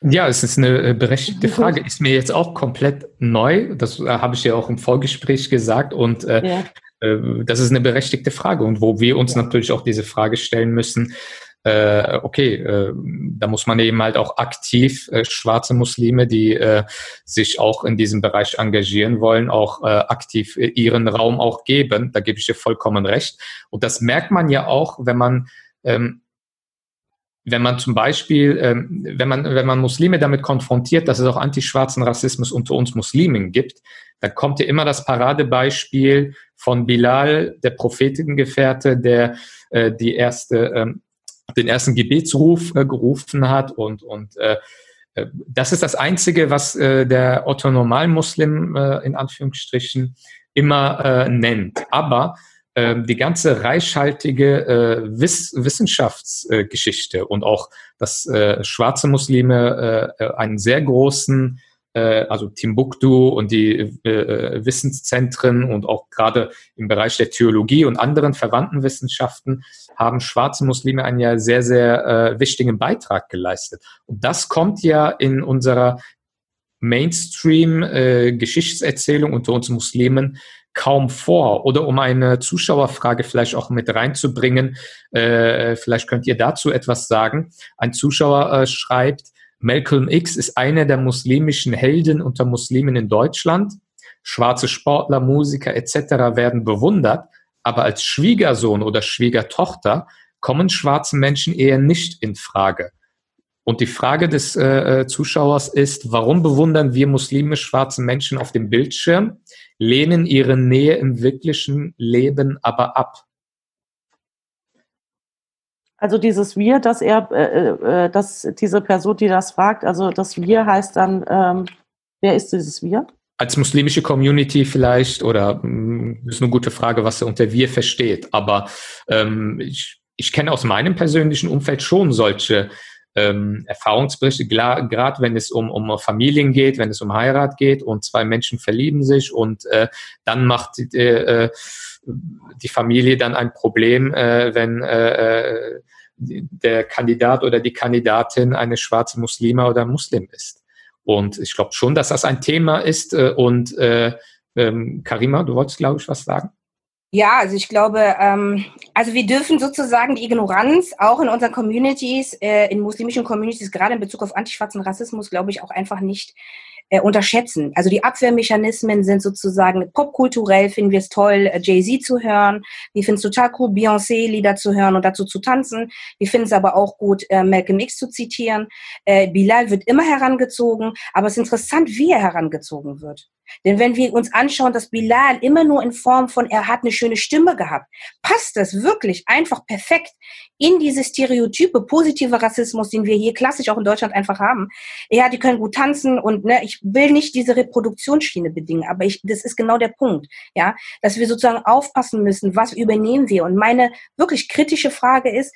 Ja, es ist eine äh, berechtigte Frage. Ist mir jetzt auch komplett neu. Das äh, habe ich ja auch im Vorgespräch gesagt. Und äh, ja. äh, das ist eine berechtigte Frage. Und wo wir uns ja. natürlich auch diese Frage stellen müssen, äh, okay, äh, da muss man eben halt auch aktiv äh, schwarze Muslime, die äh, sich auch in diesem Bereich engagieren wollen, auch äh, aktiv äh, ihren Raum auch geben. Da gebe ich dir vollkommen recht. Und das merkt man ja auch, wenn man ähm, wenn man zum Beispiel, ähm, wenn man, wenn man Muslime damit konfrontiert, dass es auch antischwarzen Rassismus unter uns Muslimen gibt, dann kommt ja immer das Paradebeispiel von Bilal, der Prophetengefährte, der äh, die erste ähm, den ersten Gebetsruf äh, gerufen hat und, und äh, äh, das ist das Einzige, was äh, der Otto Normalmuslim äh, in Anführungsstrichen immer äh, nennt. Aber äh, die ganze reichhaltige äh, Wiss Wissenschaftsgeschichte und auch, dass äh, schwarze Muslime äh, einen sehr großen äh, also Timbuktu und die äh, äh, Wissenszentren und auch gerade im Bereich der Theologie und anderen verwandten Wissenschaften haben schwarze Muslime einen ja sehr, sehr äh, wichtigen Beitrag geleistet. Und das kommt ja in unserer Mainstream-Geschichtserzählung äh, unter uns Muslimen kaum vor. Oder um eine Zuschauerfrage vielleicht auch mit reinzubringen, äh, vielleicht könnt ihr dazu etwas sagen. Ein Zuschauer äh, schreibt, Malcolm X ist einer der muslimischen Helden unter Muslimen in Deutschland. Schwarze Sportler, Musiker etc. werden bewundert, aber als Schwiegersohn oder Schwiegertochter kommen schwarze Menschen eher nicht in Frage. Und die Frage des äh, äh Zuschauers ist, warum bewundern wir muslimisch schwarze Menschen auf dem Bildschirm, lehnen ihre Nähe im wirklichen Leben aber ab? Also dieses Wir, dass er, äh, äh, äh, dass diese Person, die das fragt, also das Wir heißt dann, ähm, wer ist dieses Wir? Als muslimische Community vielleicht oder hm, ist eine gute Frage, was er unter Wir versteht. Aber ähm, ich, ich kenne aus meinem persönlichen Umfeld schon solche ähm, Erfahrungsberichte, gerade wenn es um, um Familien geht, wenn es um Heirat geht und zwei Menschen verlieben sich und äh, dann macht äh, die Familie dann ein Problem, äh, wenn äh, äh, der Kandidat oder die Kandidatin eine schwarze Muslima oder Muslim ist. Und ich glaube schon, dass das ein Thema ist. Äh, und äh, ähm, Karima, du wolltest, glaube ich, was sagen? Ja, also ich glaube, ähm, also wir dürfen sozusagen die Ignoranz auch in unseren Communities, äh, in muslimischen Communities, gerade in Bezug auf antischwarzen Rassismus, glaube ich, auch einfach nicht äh, unterschätzen. Also die Abwehrmechanismen sind sozusagen popkulturell, finden wir es toll, äh, Jay-Z zu hören. Wir finden es total cool, Beyoncé-Lieder zu hören und dazu zu tanzen. Wir finden es aber auch gut, äh, Malcolm X zu zitieren. Äh, Bilal wird immer herangezogen, aber es ist interessant, wie er herangezogen wird. Denn wenn wir uns anschauen, dass Bilal immer nur in Form von, er hat eine schöne Stimme gehabt, passt das wirklich einfach perfekt in diese Stereotype positive Rassismus, den wir hier klassisch auch in Deutschland einfach haben. Ja, die können gut tanzen und ne, ich will nicht diese Reproduktionsschiene bedingen, aber ich, das ist genau der Punkt, ja, dass wir sozusagen aufpassen müssen, was übernehmen wir. Und meine wirklich kritische Frage ist,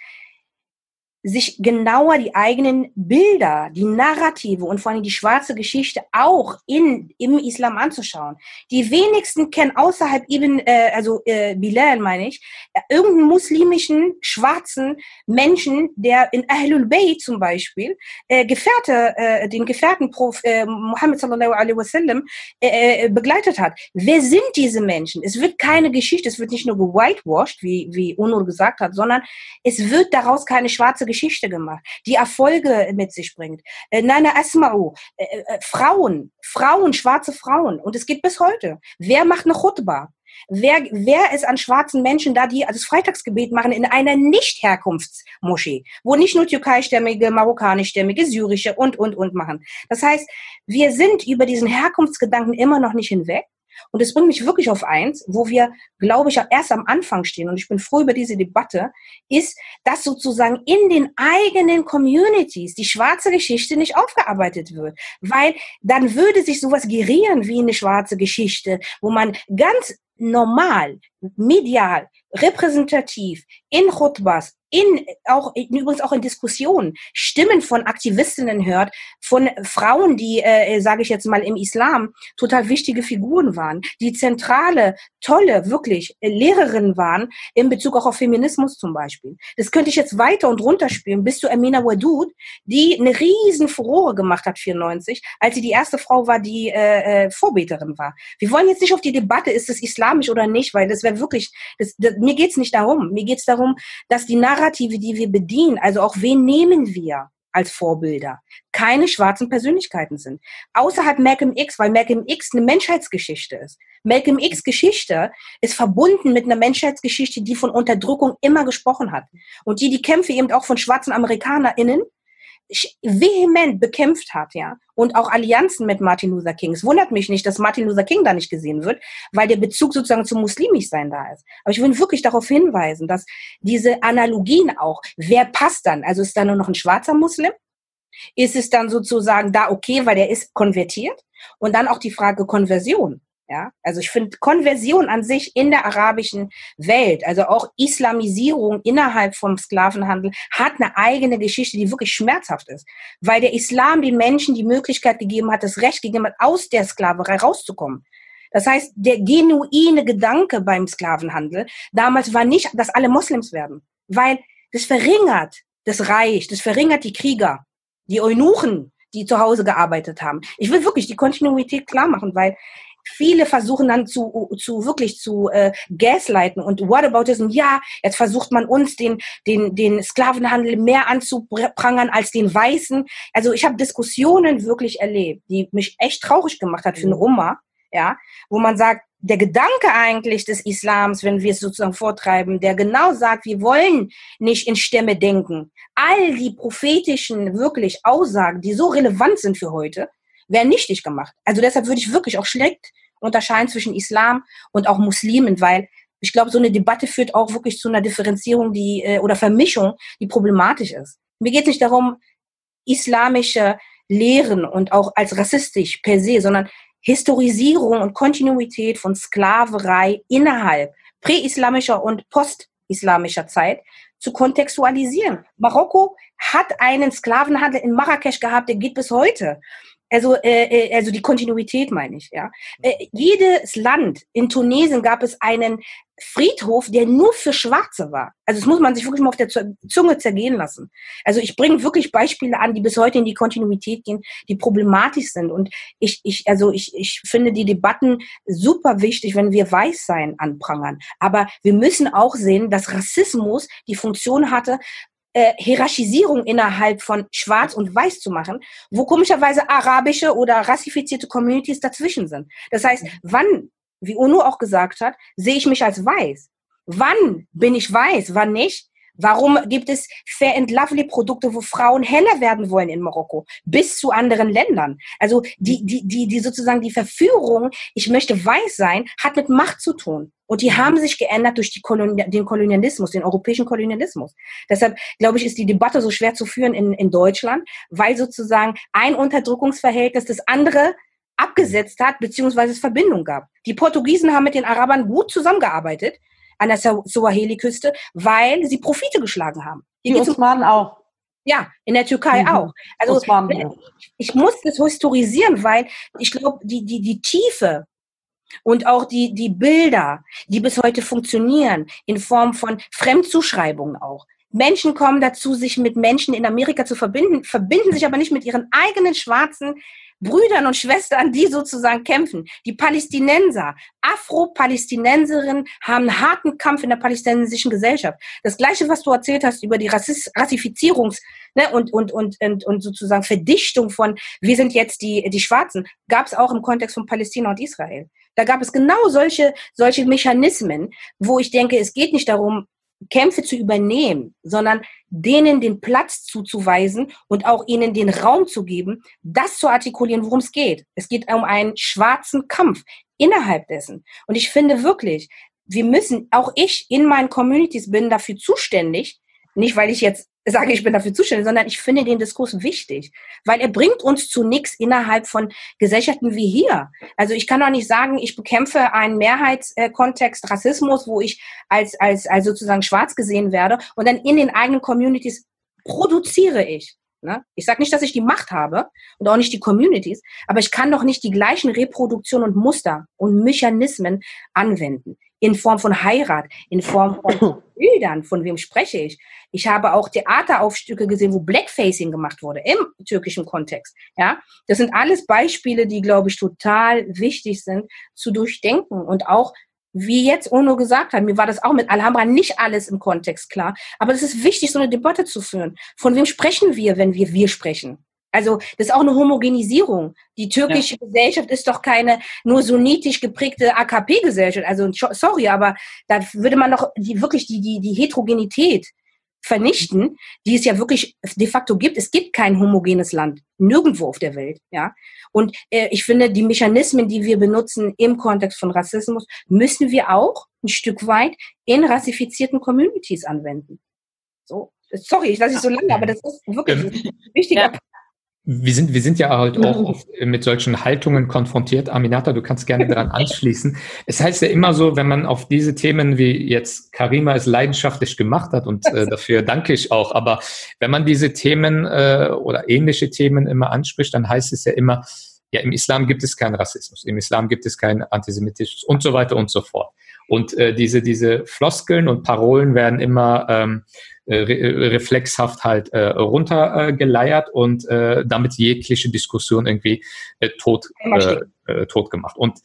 sich genauer die eigenen Bilder, die Narrative und vor allem die schwarze Geschichte auch in, im Islam anzuschauen. Die wenigsten kennen außerhalb eben, äh, also äh, Bilal meine ich, äh, irgendeinen muslimischen schwarzen Menschen, der in Ahlul Bayt zum Beispiel äh, Gefährte, äh, den Gefährten Prof, äh, Muhammad sallallahu alaihi wasallam äh, äh, begleitet hat. Wer sind diese Menschen? Es wird keine Geschichte, es wird nicht nur gewhitewashed, wie, wie Onur gesagt hat, sondern es wird daraus keine schwarze Geschichte gemacht, die Erfolge mit sich bringt. Äh, Nana Asma'u, äh, äh, Frauen, Frauen, schwarze Frauen. Und es gibt bis heute. Wer macht eine Chutba? Wer, wer ist an schwarzen Menschen da, die das Freitagsgebet machen in einer Nicht-Herkunftsmoschee, wo nicht nur türkeistämmige, marokkanischstämmige, syrische und, und, und machen. Das heißt, wir sind über diesen Herkunftsgedanken immer noch nicht hinweg. Und es bringt mich wirklich auf eins, wo wir, glaube ich, erst am Anfang stehen, und ich bin froh über diese Debatte, ist, dass sozusagen in den eigenen Communities die schwarze Geschichte nicht aufgearbeitet wird. Weil dann würde sich sowas gerieren wie eine schwarze Geschichte, wo man ganz normal, medial, repräsentativ in Chutbas, in auch übrigens auch in Diskussionen Stimmen von Aktivistinnen hört, von Frauen, die, äh, sage ich jetzt mal, im Islam total wichtige Figuren waren, die zentrale, tolle, wirklich äh, Lehrerinnen waren in Bezug auch auf Feminismus zum Beispiel. Das könnte ich jetzt weiter und runter spielen bis zu Amina Wadud, die eine riesen Furore gemacht hat 94, als sie die erste Frau war, die äh, äh, Vorbeterin war. Wir wollen jetzt nicht auf die Debatte, ist es islamisch oder nicht, weil das wäre wirklich, das, das, mir geht's nicht darum. Mir geht's darum, dass die Narrative, die wir bedienen, also auch wen nehmen wir als Vorbilder, keine schwarzen Persönlichkeiten sind. Außerhalb Malcolm X, weil Malcolm X eine Menschheitsgeschichte ist. Malcolm X Geschichte ist verbunden mit einer Menschheitsgeschichte, die von Unterdrückung immer gesprochen hat. Und die die Kämpfe eben auch von schwarzen AmerikanerInnen vehement bekämpft hat, ja, und auch Allianzen mit Martin Luther King. Es wundert mich nicht, dass Martin Luther King da nicht gesehen wird, weil der Bezug sozusagen zum Muslimischsein da ist. Aber ich will wirklich darauf hinweisen, dass diese Analogien auch, wer passt dann? Also ist da nur noch ein schwarzer Muslim? Ist es dann sozusagen da okay, weil der ist konvertiert? Und dann auch die Frage Konversion. Ja, also ich finde Konversion an sich in der arabischen Welt, also auch Islamisierung innerhalb vom Sklavenhandel, hat eine eigene Geschichte, die wirklich schmerzhaft ist, weil der Islam den Menschen die Möglichkeit gegeben hat, das Recht gegeben hat, aus der Sklaverei rauszukommen. Das heißt, der genuine Gedanke beim Sklavenhandel damals war nicht, dass alle Moslems werden, weil das verringert das Reich, das verringert die Krieger, die Eunuchen, die zu Hause gearbeitet haben. Ich will wirklich die Kontinuität klar machen, weil viele versuchen dann zu, zu wirklich zu äh, gaslighten und Whataboutism, ja, jetzt versucht man uns den, den, den Sklavenhandel mehr anzuprangern als den Weißen. Also ich habe Diskussionen wirklich erlebt, die mich echt traurig gemacht hat für eine mhm. Oma, ja, wo man sagt, der Gedanke eigentlich des Islams, wenn wir es sozusagen vortreiben, der genau sagt, wir wollen nicht in Stämme denken. All die prophetischen wirklich Aussagen, die so relevant sind für heute, werden nichtig gemacht. Also deshalb würde ich wirklich auch schlecht unterscheiden zwischen Islam und auch Muslimen, weil ich glaube, so eine Debatte führt auch wirklich zu einer Differenzierung, die äh, oder Vermischung, die problematisch ist. Mir geht es nicht darum, islamische Lehren und auch als rassistisch per se, sondern Historisierung und Kontinuität von Sklaverei innerhalb präislamischer und postislamischer Zeit zu kontextualisieren. Marokko hat einen Sklavenhandel in Marrakesch gehabt, der geht bis heute. Also, äh, äh, also die Kontinuität meine ich, ja. Äh, jedes Land, in Tunesien gab es einen Friedhof, der nur für Schwarze war. Also das muss man sich wirklich mal auf der Zunge zergehen lassen. Also ich bringe wirklich Beispiele an, die bis heute in die Kontinuität gehen, die problematisch sind. Und ich, ich, also ich, ich finde die Debatten super wichtig, wenn wir Weißsein anprangern. Aber wir müssen auch sehen, dass Rassismus die Funktion hatte, äh, Hierarchisierung innerhalb von Schwarz und Weiß zu machen, wo komischerweise arabische oder rassifizierte Communities dazwischen sind. Das heißt, wann, wie UNO auch gesagt hat, sehe ich mich als weiß? Wann bin ich weiß, wann nicht? Warum gibt es Fair and Lovely Produkte, wo Frauen heller werden wollen in Marokko, bis zu anderen Ländern? Also die, die, die, die sozusagen die Verführung, ich möchte weiß sein, hat mit Macht zu tun. Und die haben sich geändert durch die Kolonial, den Kolonialismus, den europäischen Kolonialismus. Deshalb, glaube ich, ist die Debatte so schwer zu führen in, in Deutschland, weil sozusagen ein Unterdrückungsverhältnis das andere abgesetzt hat, beziehungsweise es Verbindung gab. Die Portugiesen haben mit den Arabern gut zusammengearbeitet an der Swahili-Küste, weil sie Profite geschlagen haben. Die Osmanen auch. Ja, in der Türkei mhm. auch. Also Osmanen, ich muss das historisieren, weil ich glaube, die, die, die Tiefe und auch die, die Bilder, die bis heute funktionieren, in Form von Fremdzuschreibungen auch. Menschen kommen dazu, sich mit Menschen in Amerika zu verbinden, verbinden sich aber nicht mit ihren eigenen schwarzen Brüdern und Schwestern, die sozusagen kämpfen. Die Palästinenser, Afro-Palästinenserinnen haben einen harten Kampf in der palästinensischen Gesellschaft. Das Gleiche, was du erzählt hast über die Rassif Rassifizierungs- ne, und, und, und, und, und sozusagen Verdichtung von, wir sind jetzt die, die Schwarzen, gab es auch im Kontext von Palästina und Israel. Da gab es genau solche, solche Mechanismen, wo ich denke, es geht nicht darum, Kämpfe zu übernehmen, sondern denen den Platz zuzuweisen und auch ihnen den Raum zu geben, das zu artikulieren, worum es geht. Es geht um einen schwarzen Kampf innerhalb dessen. Und ich finde wirklich, wir müssen, auch ich in meinen Communities bin dafür zuständig, nicht weil ich jetzt sage, ich bin dafür zuständig, sondern ich finde den Diskurs wichtig, weil er bringt uns zu nichts innerhalb von Gesellschaften wie hier. Also ich kann doch nicht sagen, ich bekämpfe einen Mehrheitskontext Rassismus, wo ich als, als, als sozusagen schwarz gesehen werde und dann in den eigenen Communities produziere ich. Ne? Ich sage nicht, dass ich die Macht habe und auch nicht die Communities, aber ich kann doch nicht die gleichen Reproduktionen und Muster und Mechanismen anwenden in Form von Heirat, in Form von <coughs> Bildern, von wem spreche ich. Ich habe auch Theateraufstücke gesehen, wo Blackfacing gemacht wurde im türkischen Kontext. Ja, das sind alles Beispiele, die, glaube ich, total wichtig sind zu durchdenken und auch wie jetzt Ono gesagt hat, mir war das auch mit Alhambra nicht alles im Kontext klar, aber es ist wichtig, so eine Debatte zu führen. Von wem sprechen wir, wenn wir wir sprechen? Also das ist auch eine Homogenisierung. Die türkische ja. Gesellschaft ist doch keine nur sunnitisch geprägte AKP-Gesellschaft. Also sorry, aber da würde man doch die, wirklich die, die, die Heterogenität vernichten, die es ja wirklich de facto gibt. Es gibt kein homogenes Land, nirgendwo auf der Welt. Ja, und äh, ich finde, die Mechanismen, die wir benutzen im Kontext von Rassismus, müssen wir auch ein Stück weit in rassifizierten Communities anwenden. So, sorry, ich lasse es so lange, aber das ist wirklich ähm, ein wichtiger ja wir sind, wir sind ja halt auch oft mit solchen Haltungen konfrontiert. Aminata, du kannst gerne daran <laughs> anschließen. Es heißt ja immer so, wenn man auf diese Themen wie jetzt Karima es leidenschaftlich gemacht hat und äh, <laughs> dafür danke ich auch, aber wenn man diese Themen äh, oder ähnliche Themen immer anspricht, dann heißt es ja immer, ja, im Islam gibt es keinen Rassismus, im Islam gibt es keinen Antisemitismus und so weiter und so fort. Und äh, diese, diese Floskeln und Parolen werden immer ähm, äh, re reflexhaft halt äh, runtergeleiert äh, und äh, damit jegliche Diskussion irgendwie äh, tot, äh, äh, tot gemacht. Und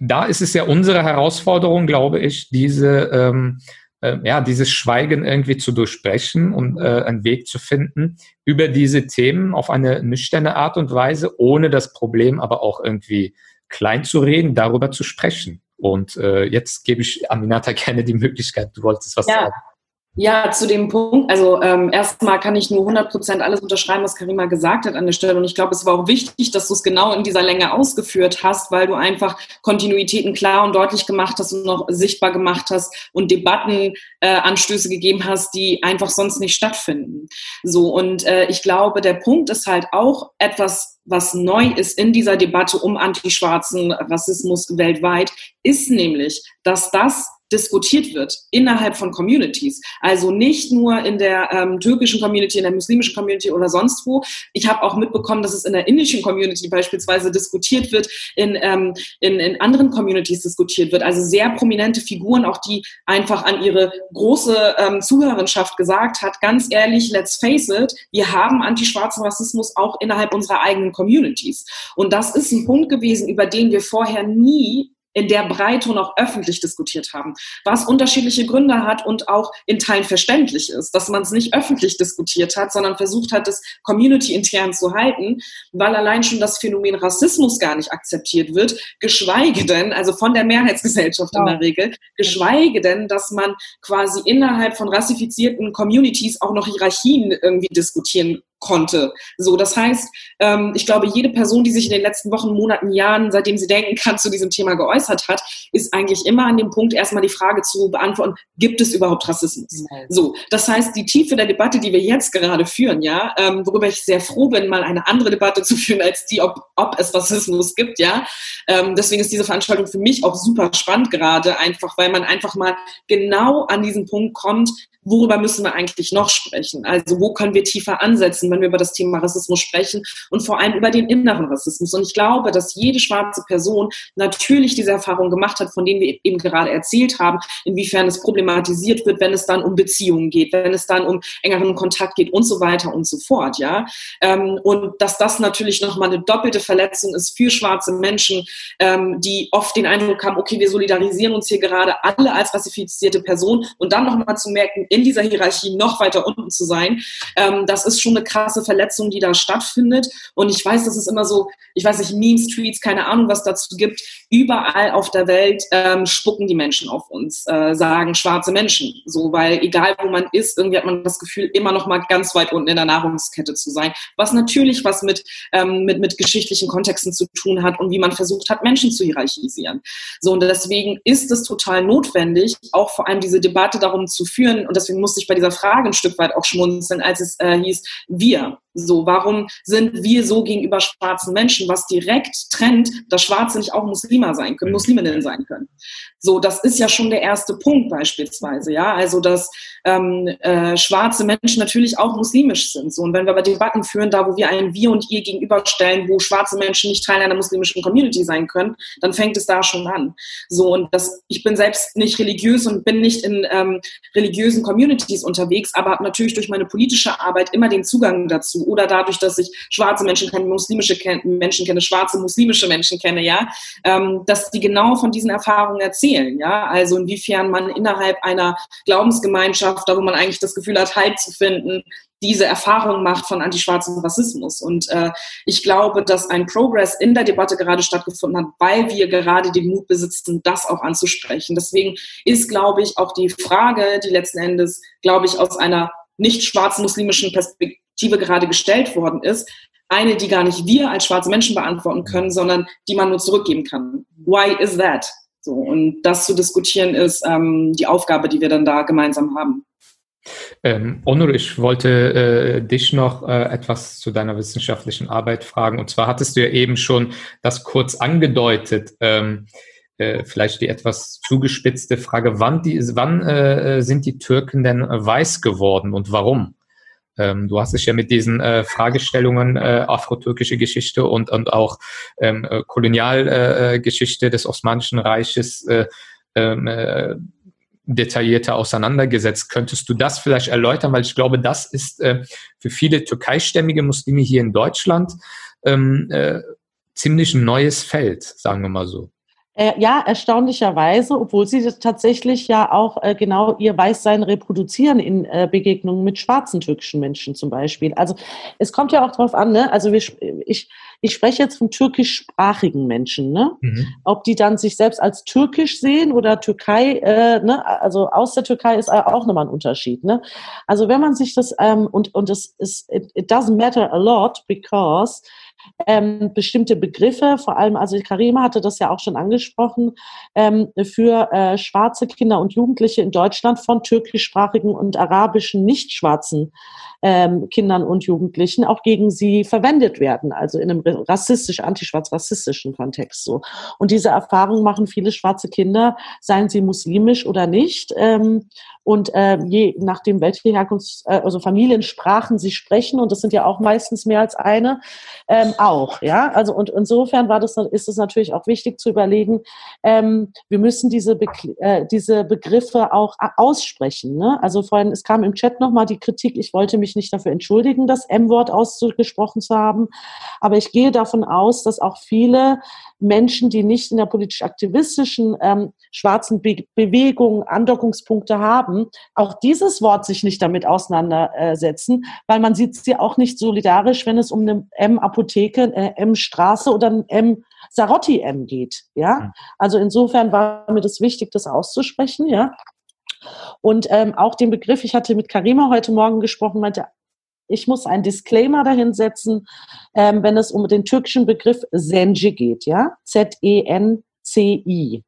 da ist es ja unsere Herausforderung, glaube ich, diese, ähm, äh, ja, dieses Schweigen irgendwie zu durchbrechen und äh, einen Weg zu finden über diese Themen auf eine nüchterne Art und Weise, ohne das Problem aber auch irgendwie klein zu reden, darüber zu sprechen. Und äh, jetzt gebe ich Aminata <laughs> gerne die Möglichkeit, du wolltest was ja. sagen. Ja, zu dem Punkt, also ähm, erstmal kann ich nur 100 Prozent alles unterschreiben, was Karima gesagt hat an der Stelle. Und ich glaube, es war auch wichtig, dass du es genau in dieser Länge ausgeführt hast, weil du einfach Kontinuitäten klar und deutlich gemacht hast und noch sichtbar gemacht hast und Debattenanstöße äh, gegeben hast, die einfach sonst nicht stattfinden. So, und äh, ich glaube, der Punkt ist halt auch etwas, was neu ist in dieser Debatte um antischwarzen Rassismus weltweit, ist nämlich, dass das diskutiert wird innerhalb von Communities. Also nicht nur in der ähm, türkischen Community, in der muslimischen Community oder sonst wo. Ich habe auch mitbekommen, dass es in der indischen Community beispielsweise diskutiert wird, in, ähm, in, in anderen Communities diskutiert wird. Also sehr prominente Figuren, auch die einfach an ihre große ähm, Zuhörenschaft gesagt hat, ganz ehrlich, let's face it, wir haben antischwarzen Rassismus auch innerhalb unserer eigenen Communities. Und das ist ein Punkt gewesen, über den wir vorher nie in der Breite und auch öffentlich diskutiert haben, was unterschiedliche Gründe hat und auch in Teilen verständlich ist, dass man es nicht öffentlich diskutiert hat, sondern versucht hat, es community-intern zu halten, weil allein schon das Phänomen Rassismus gar nicht akzeptiert wird, geschweige denn, also von der Mehrheitsgesellschaft ja. in der Regel, geschweige denn, dass man quasi innerhalb von rassifizierten Communities auch noch Hierarchien irgendwie diskutieren konnte. So, das heißt, ähm, ich glaube, jede Person, die sich in den letzten Wochen, Monaten, Jahren, seitdem sie denken kann, zu diesem Thema geäußert hat, ist eigentlich immer an dem Punkt, erstmal die Frage zu beantworten, gibt es überhaupt Rassismus? So, das heißt, die Tiefe der Debatte, die wir jetzt gerade führen, ja, ähm, worüber ich sehr froh bin, mal eine andere Debatte zu führen als die, ob, ob es Rassismus gibt, ja. Ähm, deswegen ist diese Veranstaltung für mich auch super spannend gerade, einfach, weil man einfach mal genau an diesen Punkt kommt, worüber müssen wir eigentlich noch sprechen? Also wo können wir tiefer ansetzen, wenn wir über das Thema Rassismus sprechen und vor allem über den inneren Rassismus? Und ich glaube, dass jede schwarze Person natürlich diese Erfahrung gemacht hat, von denen wir eben gerade erzählt haben, inwiefern es problematisiert wird, wenn es dann um Beziehungen geht, wenn es dann um engeren Kontakt geht und so weiter und so fort, ja. Ähm, und dass das natürlich nochmal eine doppelte Verletzung ist für schwarze Menschen, ähm, die oft den Eindruck haben, okay, wir solidarisieren uns hier gerade alle als rassifizierte Person und dann nochmal zu merken, in dieser Hierarchie noch weiter unten zu sein. Ähm, das ist schon eine krasse Verletzung, die da stattfindet. Und ich weiß, das ist immer so, ich weiß nicht, Memes, Tweets, keine Ahnung, was dazu gibt. Überall auf der Welt ähm, spucken die Menschen auf uns, äh, sagen schwarze Menschen. So, weil egal wo man ist, irgendwie hat man das Gefühl, immer noch mal ganz weit unten in der Nahrungskette zu sein. Was natürlich was mit, ähm, mit, mit geschichtlichen Kontexten zu tun hat und wie man versucht hat, Menschen zu hierarchisieren. So, und deswegen ist es total notwendig, auch vor allem diese Debatte darum zu führen, und deswegen musste ich bei dieser Frage ein Stück weit auch schmunzeln, als es äh, hieß, wir. So, warum sind wir so gegenüber schwarzen Menschen, was direkt trennt, dass Schwarze nicht auch Muslime sein können, Musliminnen sein können? So, das ist ja schon der erste Punkt beispielsweise, ja. Also, dass ähm, äh, schwarze Menschen natürlich auch muslimisch sind. So, und wenn wir aber Debatten führen, da wo wir ein Wir und Ihr gegenüberstellen, wo schwarze Menschen nicht Teil einer muslimischen Community sein können, dann fängt es da schon an. So, und das, ich bin selbst nicht religiös und bin nicht in ähm, religiösen Communities unterwegs, aber habe natürlich durch meine politische Arbeit immer den Zugang dazu. Oder dadurch, dass ich schwarze Menschen kenne, muslimische Menschen kenne, schwarze muslimische Menschen kenne, ja, ähm, dass die genau von diesen Erfahrungen erzählen, ja, also inwiefern man innerhalb einer Glaubensgemeinschaft, da wo man eigentlich das Gefühl hat, Halt zu finden, diese Erfahrung macht von antischwarzem Rassismus. Und äh, ich glaube, dass ein Progress in der Debatte gerade stattgefunden hat, weil wir gerade den Mut besitzen, das auch anzusprechen. Deswegen ist, glaube ich, auch die Frage, die letzten Endes, glaube ich, aus einer nicht schwarzen muslimischen Perspektive Perspektive gerade gestellt worden ist, eine, die gar nicht wir als schwarze Menschen beantworten können, sondern die man nur zurückgeben kann. Why is that? So, und das zu diskutieren ist ähm, die Aufgabe, die wir dann da gemeinsam haben. Ähm, Onur, ich wollte äh, dich noch äh, etwas zu deiner wissenschaftlichen Arbeit fragen. Und zwar hattest du ja eben schon das kurz angedeutet. Ähm, äh, vielleicht die etwas zugespitzte Frage, wann, die, wann äh, sind die Türken denn weiß geworden und warum? Ähm, du hast dich ja mit diesen äh, Fragestellungen äh, afro-türkische Geschichte und, und auch ähm, äh, Kolonialgeschichte äh, des Osmanischen Reiches äh, ähm, äh, detaillierter auseinandergesetzt. Könntest du das vielleicht erläutern? Weil ich glaube, das ist äh, für viele türkeistämmige Muslime hier in Deutschland ähm, äh, ziemlich ein neues Feld, sagen wir mal so. Äh, ja, erstaunlicherweise, obwohl sie tatsächlich ja auch äh, genau ihr Weißsein reproduzieren in äh, Begegnungen mit schwarzen türkischen Menschen zum Beispiel. Also es kommt ja auch darauf an, ne? also wir, ich, ich spreche jetzt von türkischsprachigen Menschen, ne? Mhm. ob die dann sich selbst als türkisch sehen oder Türkei, äh, ne? also aus der Türkei ist auch nochmal ein Unterschied. Ne? Also wenn man sich das, ähm, und, und es ist, it, it doesn't matter a lot because ähm, bestimmte Begriffe, vor allem, also Karima hatte das ja auch schon angesprochen, ähm, für äh, schwarze Kinder und Jugendliche in Deutschland von türkischsprachigen und arabischen nicht schwarzen ähm, Kindern und Jugendlichen auch gegen sie verwendet werden, also in einem rassistisch, antischwarz-rassistischen Kontext so. Und diese Erfahrung machen viele schwarze Kinder, seien sie muslimisch oder nicht. Ähm, und äh, je nachdem, welche Herkunfts-, äh, also Familiensprachen sie sprechen, und das sind ja auch meistens mehr als eine, ähm, auch, ja. Also und insofern war das, ist es natürlich auch wichtig zu überlegen, ähm, wir müssen diese, Be äh, diese Begriffe auch aussprechen. Ne? Also vorhin, es kam im Chat nochmal die Kritik, ich wollte mich nicht dafür entschuldigen, das M-Wort ausgesprochen zu haben, aber ich gehe davon aus, dass auch viele Menschen, die nicht in der politisch-aktivistischen ähm, schwarzen Be Bewegung Andockungspunkte haben, auch dieses Wort sich nicht damit auseinandersetzen, weil man sieht sie auch nicht solidarisch, wenn es um eine M-Apotheke, äh, M-Straße oder ein M Sarotti M geht. Ja, hm. also insofern war mir das wichtig, das auszusprechen. Ja, und ähm, auch den Begriff, ich hatte mit Karima heute Morgen gesprochen, meinte, ich muss einen Disclaimer dahinsetzen, ähm, wenn es um den türkischen Begriff Zenci geht, ja, Z-E-N-C-I.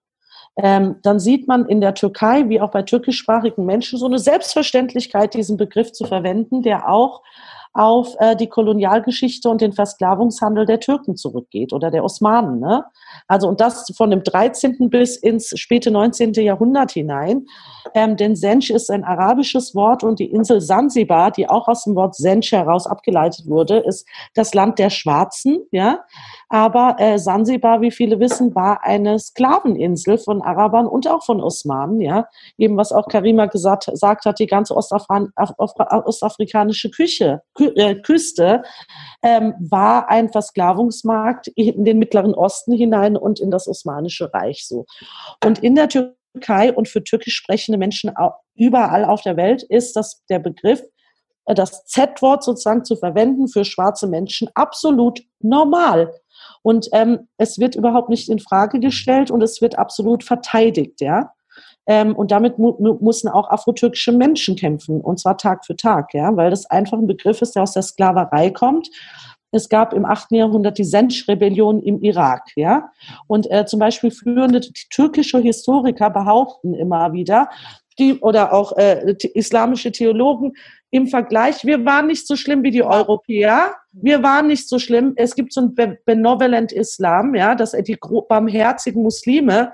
Ähm, dann sieht man in der Türkei, wie auch bei türkischsprachigen Menschen, so eine Selbstverständlichkeit, diesen Begriff zu verwenden, der auch auf äh, die Kolonialgeschichte und den Versklavungshandel der Türken zurückgeht oder der Osmanen. Ne? Also und das von dem 13. bis ins späte 19. Jahrhundert hinein. Ähm, denn Sench ist ein arabisches Wort und die Insel Sansibar, die auch aus dem Wort Sench heraus abgeleitet wurde, ist das Land der Schwarzen. Ja, aber äh, Sansibar, wie viele wissen, war eine Sklaveninsel von Arabern und auch von Osmanen. Ja, eben was auch Karima gesagt, gesagt hat, die ganze Ostafri ostafrikanische Küche äh, Küste ähm, war ein Versklavungsmarkt in den Mittleren Osten hinein und in das Osmanische Reich so. Und in der Türkei und für türkisch sprechende Menschen überall auf der Welt ist das der Begriff, äh, das Z-Wort sozusagen zu verwenden für schwarze Menschen absolut normal. Und ähm, es wird überhaupt nicht in Frage gestellt und es wird absolut verteidigt, ja. Ähm, und damit mu mussten auch afrotürkische Menschen kämpfen, und zwar Tag für Tag, ja, weil das einfach ein Begriff ist, der aus der Sklaverei kommt. Es gab im 8. Jahrhundert die Sensch-Rebellion im Irak, ja. Und äh, zum Beispiel führende türkische Historiker behaupten immer wieder, die, oder auch äh, islamische Theologen, im Vergleich, wir waren nicht so schlimm wie die Europäer, wir waren nicht so schlimm. Es gibt so ein Benevolent Islam, ja, dass die barmherzigen Muslime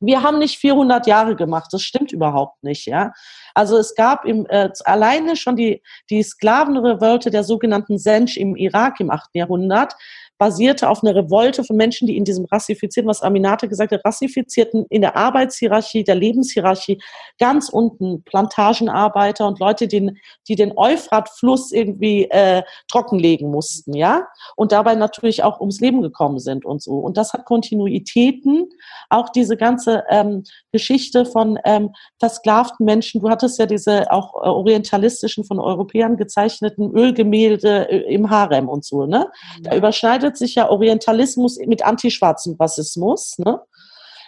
wir haben nicht 400 Jahre gemacht, das stimmt überhaupt nicht. Ja? Also es gab im, äh, alleine schon die, die Sklavenrevolte der sogenannten Sench im Irak im 8. Jahrhundert, basierte auf einer Revolte von Menschen, die in diesem rassifizierten, was Aminata gesagt hat, rassifizierten in der Arbeitshierarchie, der Lebenshierarchie, ganz unten Plantagenarbeiter und Leute, die, die den Euphratfluss irgendwie äh, trockenlegen mussten, ja, und dabei natürlich auch ums Leben gekommen sind und so. Und das hat Kontinuitäten, auch diese ganze ähm, Geschichte von ähm, versklavten Menschen. Du hattest ja diese auch äh, orientalistischen, von Europäern gezeichneten Ölgemälde äh, im Harem und so, ne? Da überschneidet verbindet sich ja Orientalismus mit antischwarzem Rassismus. Ne?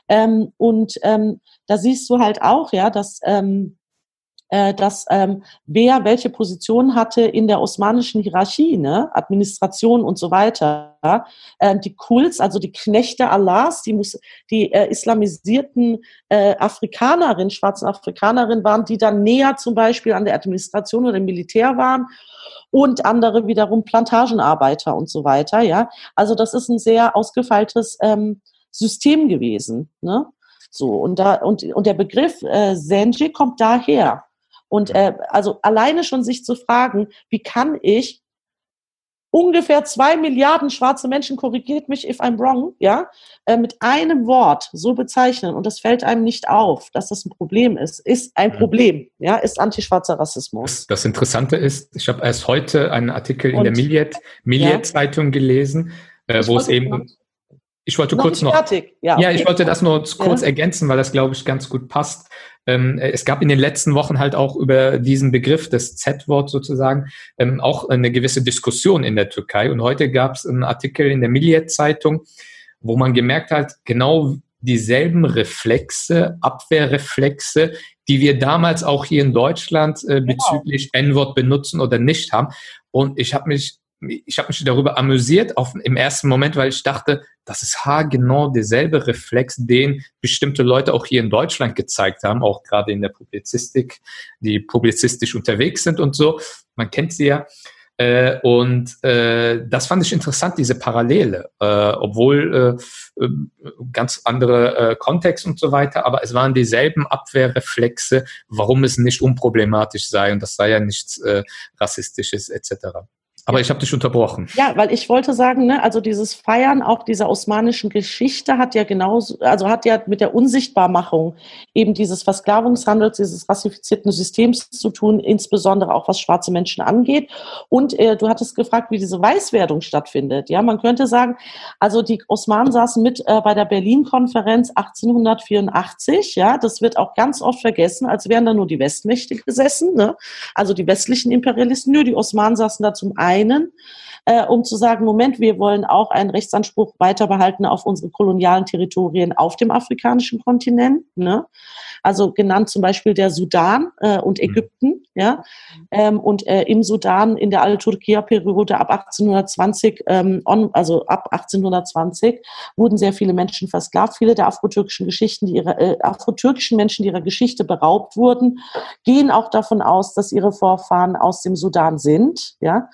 Ähm, und ähm, da siehst du halt auch, ja, dass, ähm, äh, dass ähm, wer welche Position hatte in der osmanischen Hierarchie, ne? Administration und so weiter. Ja? Ähm, die Kults, also die Knechte Allahs, die, die äh, islamisierten äh, Afrikanerinnen, schwarzen Afrikanerinnen waren, die dann näher zum Beispiel an der Administration oder dem Militär waren und andere wiederum Plantagenarbeiter und so weiter. Ja, also das ist ein sehr ausgefeiltes ähm, System gewesen. Ne? So und da und und der Begriff äh, Senji kommt daher. Und äh, also alleine schon sich zu fragen, wie kann ich ungefähr zwei Milliarden schwarze Menschen, korrigiert mich if I'm wrong, ja, äh, mit einem Wort so bezeichnen und das fällt einem nicht auf, dass das ein Problem ist, ist ein Problem, ja, ist antischwarzer Rassismus. Das Interessante ist, ich habe erst heute einen Artikel und, in der Millet, Millet Zeitung gelesen, äh, wo es eben ich wollte noch kurz noch. Fertig. Ja, okay. ja, ich wollte das nur kurz ja. ergänzen, weil das, glaube ich, ganz gut passt. Ähm, es gab in den letzten Wochen halt auch über diesen Begriff des Z-Wort sozusagen ähm, auch eine gewisse Diskussion in der Türkei. Und heute gab es einen Artikel in der Millet-Zeitung, wo man gemerkt hat, genau dieselben Reflexe, Abwehrreflexe, die wir damals auch hier in Deutschland äh, genau. bezüglich wow. N-Wort benutzen oder nicht haben. Und ich habe mich ich habe mich darüber amüsiert auf, im ersten Moment, weil ich dachte, das ist haargenau derselbe Reflex, den bestimmte Leute auch hier in Deutschland gezeigt haben, auch gerade in der Publizistik, die publizistisch unterwegs sind und so. Man kennt sie ja. Äh, und äh, das fand ich interessant, diese Parallele, äh, obwohl äh, äh, ganz andere äh, Kontext und so weiter, aber es waren dieselben Abwehrreflexe, warum es nicht unproblematisch sei und das sei ja nichts äh, Rassistisches etc. Aber ich habe dich unterbrochen. Ja, weil ich wollte sagen, ne, also dieses Feiern auch dieser osmanischen Geschichte hat ja genauso, also hat ja mit der Unsichtbarmachung eben dieses Versklavungshandels, dieses rassifizierten Systems zu tun, insbesondere auch was schwarze Menschen angeht. Und äh, du hattest gefragt, wie diese Weißwerdung stattfindet. Ja, man könnte sagen, also die Osmanen saßen mit äh, bei der Berlin-Konferenz 1884. Ja, das wird auch ganz oft vergessen, als wären da nur die Westmächte gesessen, ne? also die westlichen Imperialisten. Nur die Osmanen saßen da zum einen einen, äh, um zu sagen, Moment, wir wollen auch einen Rechtsanspruch weiter behalten auf unsere kolonialen Territorien auf dem afrikanischen Kontinent. Ne? Also genannt zum Beispiel der Sudan äh, und mhm. Ägypten. Ja? Ähm, und äh, im Sudan in der Al-Turkiya-Periode ab 1820, ähm, on, also ab 1820, wurden sehr viele Menschen versklavt. Viele der afrotürkischen Geschichten, die ihre, äh, afrotürkischen Menschen, die ihrer Geschichte beraubt wurden, gehen auch davon aus, dass ihre Vorfahren aus dem Sudan sind. Ja?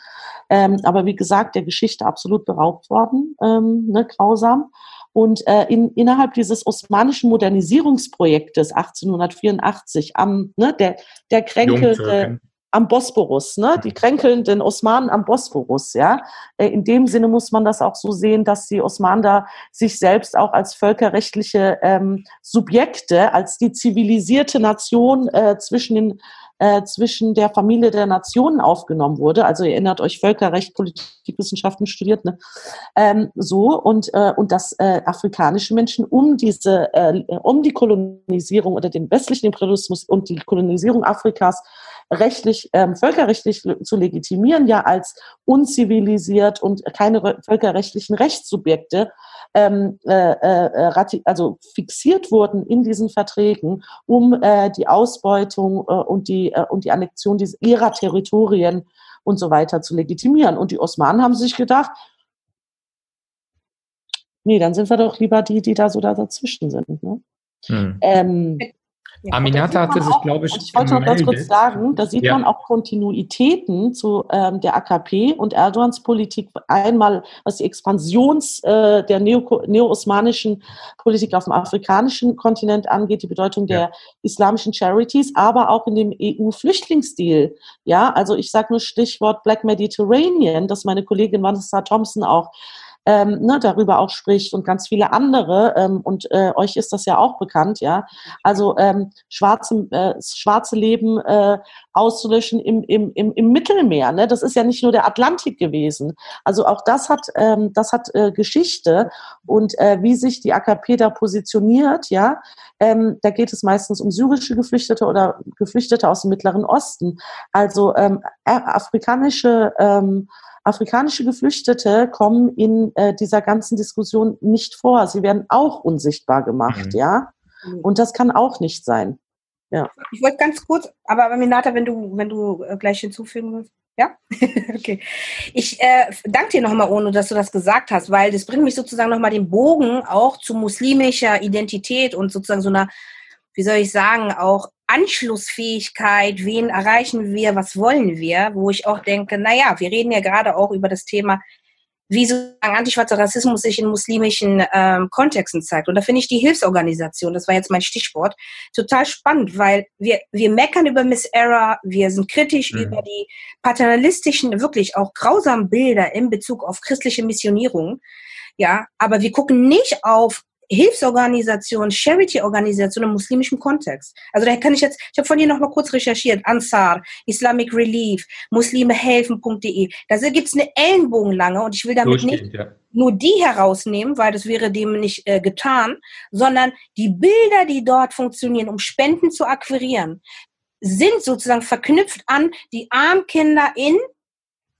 Ähm, aber wie gesagt, der Geschichte absolut beraubt worden, ähm, ne, grausam. Und äh, in, innerhalb dieses osmanischen Modernisierungsprojektes 1884 am, ne, der, der kränkelte, am Bosporus, ne? die kränkelnden Osmanen am Bosporus. Ja? Äh, in dem Sinne muss man das auch so sehen, dass die Osmanen da sich selbst auch als völkerrechtliche ähm, Subjekte, als die zivilisierte Nation äh, zwischen den äh, zwischen der Familie der Nationen aufgenommen wurde. Also ihr erinnert euch Völkerrecht, Politikwissenschaften studiert, ne? Ähm, so und äh, und dass äh, afrikanische Menschen um diese äh, um die Kolonisierung oder den westlichen Imperialismus und die Kolonisierung Afrikas rechtlich, ähm, völkerrechtlich zu legitimieren, ja als unzivilisiert und keine völkerrechtlichen Rechtssubjekte ähm, äh, äh, also fixiert wurden in diesen Verträgen, um äh, die Ausbeutung äh, und, die, äh, und die Annexion dieser, ihrer Territorien und so weiter zu legitimieren. Und die Osmanen haben sich gedacht, nee, dann sind wir doch lieber die, die da so da dazwischen sind. Ne? Hm. Ähm, ja, Aminata hatte sich, glaube ich, ich wollte noch ganz kurz sagen, da sieht ja. man auch Kontinuitäten zu ähm, der AKP und Erdogans Politik. Einmal, was die Expansions äh, der neo-osmanischen neo Politik auf dem afrikanischen Kontinent angeht, die Bedeutung der ja. islamischen Charities, aber auch in dem EU-Flüchtlingsdeal. Ja, also ich sage nur Stichwort Black Mediterranean, das meine Kollegin Vanessa Thompson auch ähm, ne, darüber auch spricht und ganz viele andere. Ähm, und äh, euch ist das ja auch bekannt, ja. Also ähm, schwarze, äh, schwarze Leben äh, auszulöschen im, im, im, im Mittelmeer. Ne? Das ist ja nicht nur der Atlantik gewesen. Also auch das hat, ähm, das hat äh, Geschichte und äh, wie sich die AKP da positioniert, ja. Ähm, da geht es meistens um syrische Geflüchtete oder Geflüchtete aus dem Mittleren Osten. Also ähm, afrikanische ähm, afrikanische Geflüchtete kommen in äh, dieser ganzen Diskussion nicht vor. Sie werden auch unsichtbar gemacht, mhm. ja. Mhm. Und das kann auch nicht sein. Ja. Ich wollte ganz kurz, aber Minata, wenn du, wenn du äh, gleich hinzufügen willst. Ja? <laughs> okay. Ich äh, danke dir nochmal, Ono, dass du das gesagt hast, weil das bringt mich sozusagen nochmal den Bogen auch zu muslimischer Identität und sozusagen so einer, wie soll ich sagen, auch Anschlussfähigkeit, wen erreichen wir, was wollen wir, wo ich auch denke, naja, wir reden ja gerade auch über das Thema, wie sozusagen antischwarzer Rassismus sich in muslimischen ähm, Kontexten zeigt. Und da finde ich die Hilfsorganisation, das war jetzt mein Stichwort, total spannend, weil wir, wir meckern über Miss Era, wir sind kritisch mhm. über die paternalistischen, wirklich auch grausamen Bilder in Bezug auf christliche Missionierung. Ja, aber wir gucken nicht auf Hilfsorganisation, Charity-Organisation im muslimischen Kontext. Also da kann ich jetzt, ich habe von dir noch mal kurz recherchiert, Ansar, Islamic Relief, muslimehelfen.de. Da gibt's eine Ellenbogenlange und ich will damit nicht ja. nur die herausnehmen, weil das wäre dem nicht äh, getan, sondern die Bilder, die dort funktionieren, um Spenden zu akquirieren, sind sozusagen verknüpft an die Armkinder in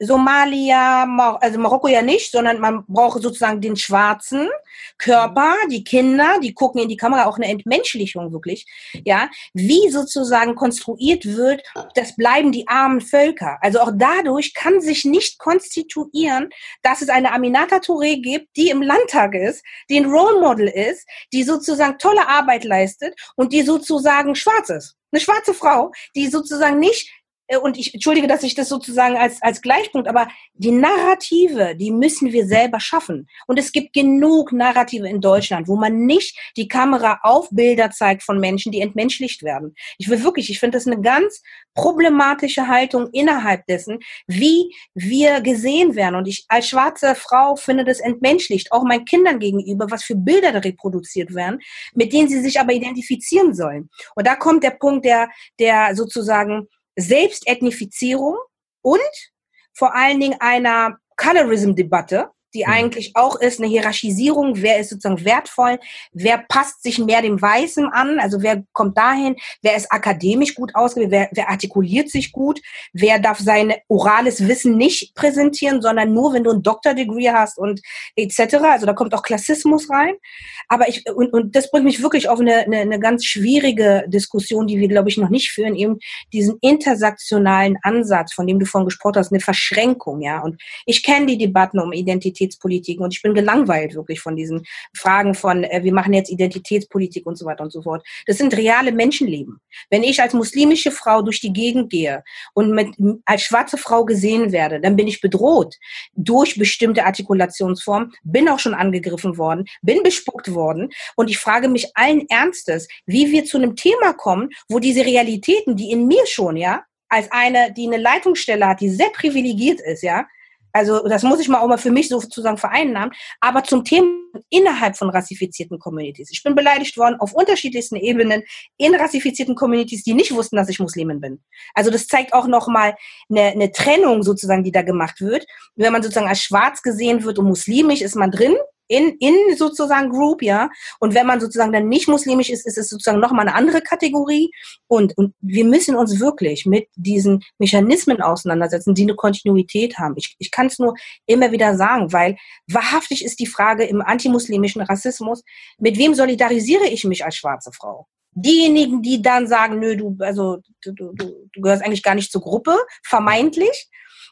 Somalia, also Marokko ja nicht, sondern man braucht sozusagen den schwarzen Körper, mhm. die Kinder, die gucken in die Kamera, auch eine Entmenschlichung wirklich, ja, wie sozusagen konstruiert wird, das bleiben die armen Völker. Also auch dadurch kann sich nicht konstituieren, dass es eine Aminata Touré gibt, die im Landtag ist, die ein Role Model ist, die sozusagen tolle Arbeit leistet und die sozusagen schwarz ist. Eine schwarze Frau, die sozusagen nicht und ich entschuldige, dass ich das sozusagen als, als Gleichpunkt, aber die Narrative, die müssen wir selber schaffen. Und es gibt genug Narrative in Deutschland, wo man nicht die Kamera auf Bilder zeigt von Menschen, die entmenschlicht werden. Ich will wirklich, ich finde das eine ganz problematische Haltung innerhalb dessen, wie wir gesehen werden. Und ich als schwarze Frau finde das entmenschlicht, auch meinen Kindern gegenüber, was für Bilder da reproduziert werden, mit denen sie sich aber identifizieren sollen. Und da kommt der Punkt der, der sozusagen Selbstethnifizierung und vor allen Dingen einer Colorism-Debatte, die mhm. eigentlich auch ist eine Hierarchisierung, wer ist sozusagen wertvoll, wer passt sich mehr dem Weißen an, also wer kommt dahin, wer ist akademisch gut ausgebildet, wer, wer artikuliert sich gut, wer darf sein orales Wissen nicht präsentieren, sondern nur, wenn du ein Doktordegree hast und etc. Also da kommt auch Klassismus rein. Aber ich, und, und das bringt mich wirklich auf eine, eine, eine ganz schwierige Diskussion, die wir, glaube ich, noch nicht führen, eben diesen intersektionalen Ansatz, von dem du vorhin gesprochen hast, eine Verschränkung, ja. Und ich kenne die Debatten um Identität Identitätspolitiken und ich bin gelangweilt wirklich von diesen Fragen von, äh, wir machen jetzt Identitätspolitik und so weiter und so fort. Das sind reale Menschenleben. Wenn ich als muslimische Frau durch die Gegend gehe und mit, als schwarze Frau gesehen werde, dann bin ich bedroht durch bestimmte Artikulationsformen, bin auch schon angegriffen worden, bin bespuckt worden und ich frage mich allen Ernstes, wie wir zu einem Thema kommen, wo diese Realitäten, die in mir schon, ja, als eine, die eine Leitungsstelle hat, die sehr privilegiert ist, ja, also das muss ich mal auch mal für mich sozusagen vereinnahmen. Aber zum Thema innerhalb von rassifizierten Communities. Ich bin beleidigt worden auf unterschiedlichsten Ebenen in rassifizierten Communities, die nicht wussten, dass ich Muslimin bin. Also das zeigt auch nochmal eine, eine Trennung sozusagen, die da gemacht wird. Wenn man sozusagen als schwarz gesehen wird und muslimisch, ist man drin in, in sozusagen Group, ja. Und wenn man sozusagen dann nicht muslimisch ist, ist es sozusagen nochmal eine andere Kategorie. Und, und wir müssen uns wirklich mit diesen Mechanismen auseinandersetzen, die eine Kontinuität haben. Ich, ich kann es nur immer wieder sagen, weil wahrhaftig ist die Frage im antimuslimischen Rassismus, mit wem solidarisiere ich mich als schwarze Frau? Diejenigen, die dann sagen, nö, du, also, du, du, du gehörst eigentlich gar nicht zur Gruppe, vermeintlich,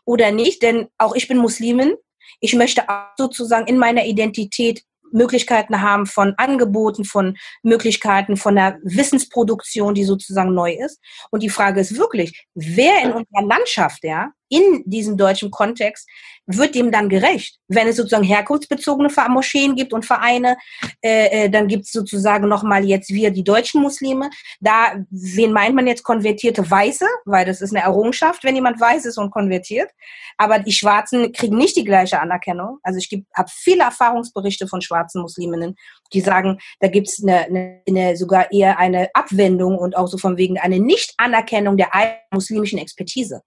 oder nicht, denn auch ich bin Muslimin ich möchte auch sozusagen in meiner Identität Möglichkeiten haben von Angeboten, von Möglichkeiten von der Wissensproduktion, die sozusagen neu ist. Und die Frage ist wirklich, wer in unserer Landschaft, ja, in diesem deutschen Kontext wird dem dann gerecht. Wenn es sozusagen herkunftsbezogene Moscheen gibt und Vereine, äh, äh, dann gibt es sozusagen nochmal jetzt wir, die deutschen Muslime. Da, wen meint man jetzt konvertierte Weiße? Weil das ist eine Errungenschaft, wenn jemand weiß ist und konvertiert. Aber die Schwarzen kriegen nicht die gleiche Anerkennung. Also ich habe viele Erfahrungsberichte von schwarzen Musliminnen, die sagen, da gibt es eine, eine, eine, sogar eher eine Abwendung und auch so von wegen eine Nicht-Anerkennung der muslimischen Expertise.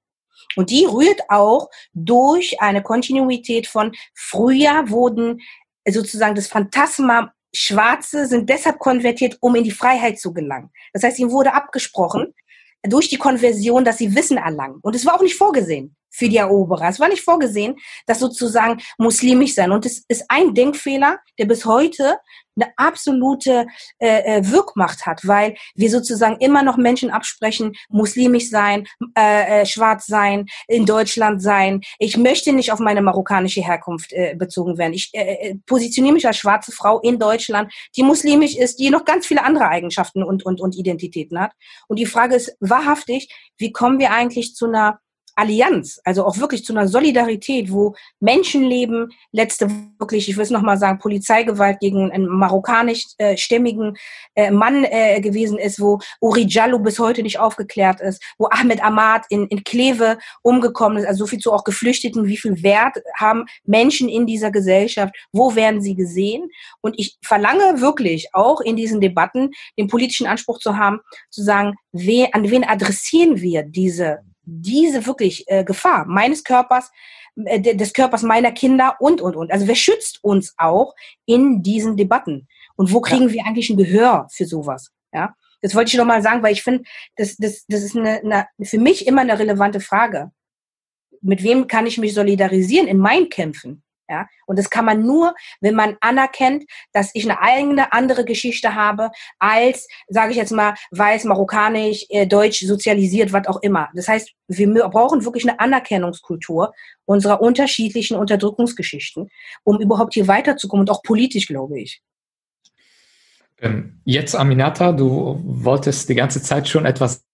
Und die rührt auch durch eine Kontinuität von früher wurden sozusagen das Phantasma Schwarze sind deshalb konvertiert, um in die Freiheit zu gelangen. Das heißt, ihnen wurde abgesprochen durch die Konversion, dass sie Wissen erlangen. Und es war auch nicht vorgesehen für die Eroberer. Es war nicht vorgesehen, dass sozusagen muslimisch sein. Und es ist ein Denkfehler, der bis heute eine absolute äh, äh, Wirkmacht hat, weil wir sozusagen immer noch Menschen absprechen, muslimisch sein, äh, äh, schwarz sein, in Deutschland sein. Ich möchte nicht auf meine marokkanische Herkunft äh, bezogen werden. Ich äh, äh, positioniere mich als schwarze Frau in Deutschland, die muslimisch ist, die noch ganz viele andere Eigenschaften und, und, und Identitäten hat. Und die Frage ist wahrhaftig, wie kommen wir eigentlich zu einer Allianz, also auch wirklich zu einer Solidarität, wo Menschenleben, letzte wirklich, ich will es nochmal sagen, Polizeigewalt gegen einen marokkanischstämmigen äh, äh, Mann äh, gewesen ist, wo Uri Jallo bis heute nicht aufgeklärt ist, wo Ahmed Ahmad in, in Kleve umgekommen ist, also so viel zu auch Geflüchteten, wie viel Wert haben Menschen in dieser Gesellschaft, wo werden sie gesehen? Und ich verlange wirklich auch in diesen Debatten den politischen Anspruch zu haben, zu sagen, we, an wen adressieren wir diese diese wirklich äh, Gefahr meines Körpers, äh, des Körpers meiner Kinder und, und, und. Also wer schützt uns auch in diesen Debatten? Und wo kriegen ja. wir eigentlich ein Gehör für sowas? Ja, das wollte ich noch mal sagen, weil ich finde, das, das, das ist eine, eine, für mich immer eine relevante Frage. Mit wem kann ich mich solidarisieren in meinen Kämpfen? Ja? Und das kann man nur, wenn man anerkennt, dass ich eine eigene andere Geschichte habe als, sage ich jetzt mal, weiß, marokkanisch, äh, deutsch, sozialisiert, was auch immer. Das heißt, wir brauchen wirklich eine Anerkennungskultur unserer unterschiedlichen Unterdrückungsgeschichten, um überhaupt hier weiterzukommen und auch politisch, glaube ich. Ähm, jetzt, Aminata, du wolltest die ganze Zeit schon etwas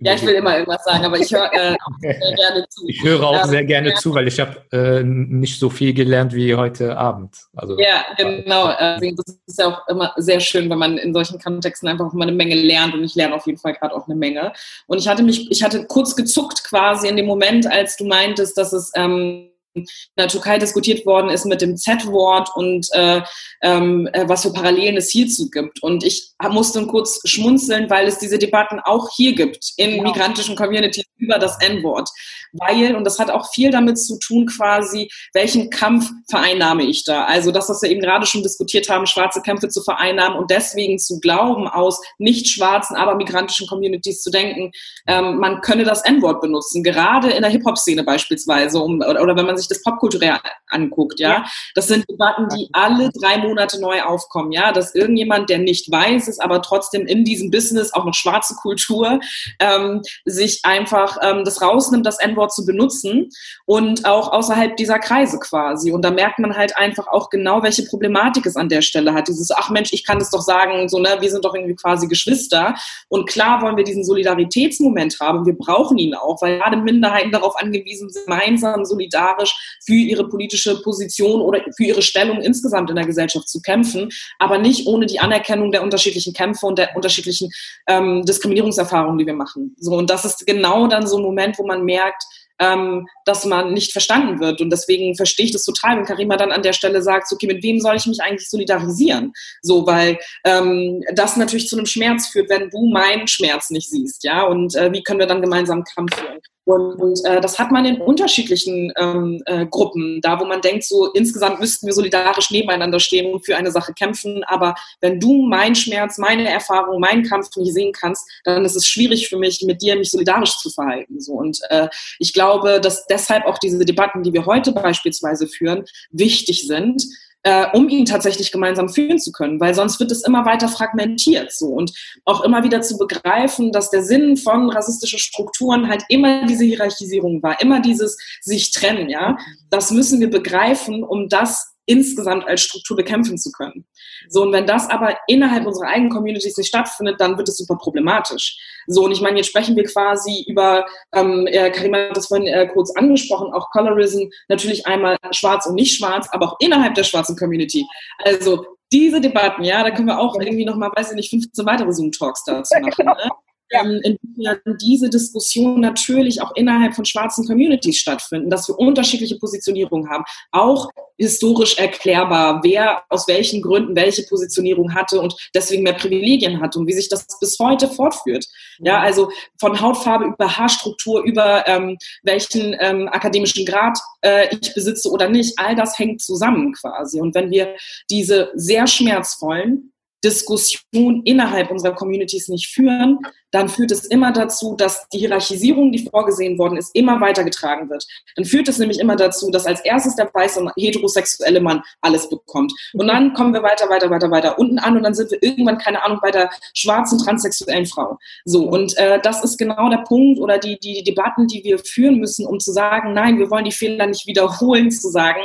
Ja, ich will immer irgendwas sagen, aber ich höre äh, <laughs> sehr gerne zu. Ich höre auch sehr gerne ja. zu, weil ich habe äh, nicht so viel gelernt wie heute Abend. Also, ja, genau. Äh, das ist ja auch immer sehr schön, wenn man in solchen Kontexten einfach immer eine Menge lernt und ich lerne auf jeden Fall gerade auch eine Menge. Und ich hatte mich, ich hatte kurz gezuckt quasi in dem Moment, als du meintest, dass es ähm, in der Türkei diskutiert worden ist mit dem Z-Wort und äh, ähm, äh, was für Parallelen es hierzu gibt. Und ich musste kurz schmunzeln, weil es diese Debatten auch hier gibt in genau. migrantischen Communities über das N-Wort. Weil, und das hat auch viel damit zu tun, quasi, welchen Kampf vereinnahme ich da? Also das, was wir eben gerade schon diskutiert haben, schwarze Kämpfe zu vereinnahmen und deswegen zu glauben, aus nicht schwarzen, aber migrantischen Communities zu denken, ähm, man könne das N-Wort benutzen, gerade in der Hip-Hop-Szene beispielsweise, um, oder, oder wenn man sich das popkulturell anguckt, ja? ja. Das sind Debatten, die alle drei Monate neu aufkommen, ja? Dass irgendjemand, der nicht weiß ist, aber trotzdem in diesem Business, auch noch schwarze Kultur, ähm, sich einfach ähm, das rausnimmt, das N-Wort zu benutzen und auch außerhalb dieser Kreise quasi. Und da merkt man halt einfach auch genau, welche Problematik es an der Stelle hat. Dieses, ach Mensch, ich kann das doch sagen, so, ne, wir sind doch irgendwie quasi Geschwister. Und klar wollen wir diesen Solidaritätsmoment haben. Wir brauchen ihn auch, weil gerade Minderheiten darauf angewiesen sind, gemeinsam solidarisch solidarisch für ihre politische Position oder für ihre Stellung insgesamt in der Gesellschaft zu kämpfen, aber nicht ohne die Anerkennung der unterschiedlichen Kämpfe und der unterschiedlichen ähm, Diskriminierungserfahrungen, die wir machen. So, und das ist genau dann so ein Moment, wo man merkt, ähm, dass man nicht verstanden wird. Und deswegen verstehe ich das total, wenn Karima dann an der Stelle sagt, okay, mit wem soll ich mich eigentlich solidarisieren? So, weil ähm, das natürlich zu einem Schmerz führt, wenn du meinen Schmerz nicht siehst, ja. Und äh, wie können wir dann gemeinsam Kampf führen? Und, äh, das hat man in unterschiedlichen ähm, äh, Gruppen, da wo man denkt, so insgesamt müssten wir solidarisch nebeneinander stehen und für eine Sache kämpfen. Aber wenn du meinen Schmerz, meine Erfahrung, meinen Kampf nicht sehen kannst, dann ist es schwierig für mich, mit dir mich solidarisch zu verhalten. So. Und äh, ich glaube, dass deshalb auch diese Debatten, die wir heute beispielsweise führen, wichtig sind, äh, um ihn tatsächlich gemeinsam führen zu können, weil sonst wird es immer weiter fragmentiert so und auch immer wieder zu begreifen, dass der Sinn von rassistischen Strukturen halt immer diese Hierarchisierung war, immer dieses sich trennen, ja. Das müssen wir begreifen, um das insgesamt als Struktur bekämpfen zu können. So, und wenn das aber innerhalb unserer eigenen Communities nicht stattfindet, dann wird es super problematisch. So, und ich meine, jetzt sprechen wir quasi über, ähm, äh, Karima hat das vorhin äh, kurz angesprochen, auch Colorism, natürlich einmal schwarz und nicht schwarz, aber auch innerhalb der schwarzen Community. Also diese Debatten, ja, da können wir auch irgendwie nochmal, weiß ich nicht, 15 weitere Zoom-Talks dazu machen. Ne? Ja. ähm, inwiefern diese Diskussion natürlich auch innerhalb von schwarzen Communities stattfinden, dass wir unterschiedliche Positionierungen haben, auch historisch erklärbar, wer aus welchen Gründen welche Positionierung hatte und deswegen mehr Privilegien hat und wie sich das bis heute fortführt. Ja, mhm. also von Hautfarbe über Haarstruktur, über ähm, welchen ähm, akademischen Grad äh, ich besitze oder nicht, all das hängt zusammen quasi. Und wenn wir diese sehr schmerzvollen Diskussion innerhalb unserer Communities nicht führen, dann führt es immer dazu, dass die Hierarchisierung, die vorgesehen worden ist, immer weitergetragen wird. Dann führt es nämlich immer dazu, dass als erstes der weiße heterosexuelle Mann alles bekommt. Und dann kommen wir weiter, weiter, weiter, weiter unten an und dann sind wir irgendwann, keine Ahnung, bei der schwarzen transsexuellen Frau. So, und äh, das ist genau der Punkt oder die, die, die Debatten, die wir führen müssen, um zu sagen, nein, wir wollen die Fehler nicht wiederholen, zu sagen,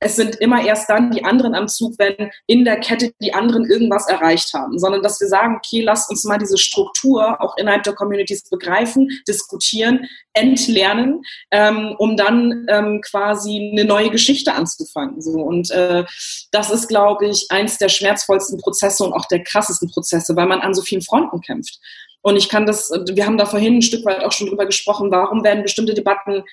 es sind immer erst dann die anderen am Zug, wenn in der Kette die anderen irgendwas erreicht haben, sondern dass wir sagen, okay, lass uns mal diese Struktur auch innerhalb der Communities begreifen, diskutieren, entlernen, ähm, um dann ähm, quasi eine neue Geschichte anzufangen. So. Und äh, das ist, glaube ich, eins der schmerzvollsten Prozesse und auch der krassesten Prozesse, weil man an so vielen Fronten kämpft. Und ich kann das, wir haben da vorhin ein Stück weit auch schon drüber gesprochen, warum werden bestimmte Debatten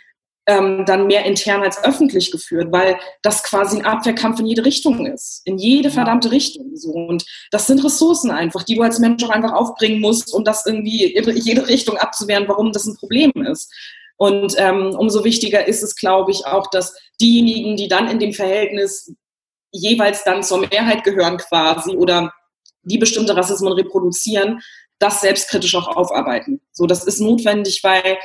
ähm, dann mehr intern als öffentlich geführt, weil das quasi ein Abwehrkampf in jede Richtung ist. In jede verdammte Richtung. So. Und das sind Ressourcen einfach, die du als Mensch auch einfach aufbringen musst, um das irgendwie in jede Richtung abzuwehren, warum das ein Problem ist. Und ähm, umso wichtiger ist es, glaube ich, auch, dass diejenigen, die dann in dem Verhältnis jeweils dann zur Mehrheit gehören quasi oder die bestimmte Rassismen reproduzieren, das selbstkritisch auch aufarbeiten. So, das ist notwendig, weil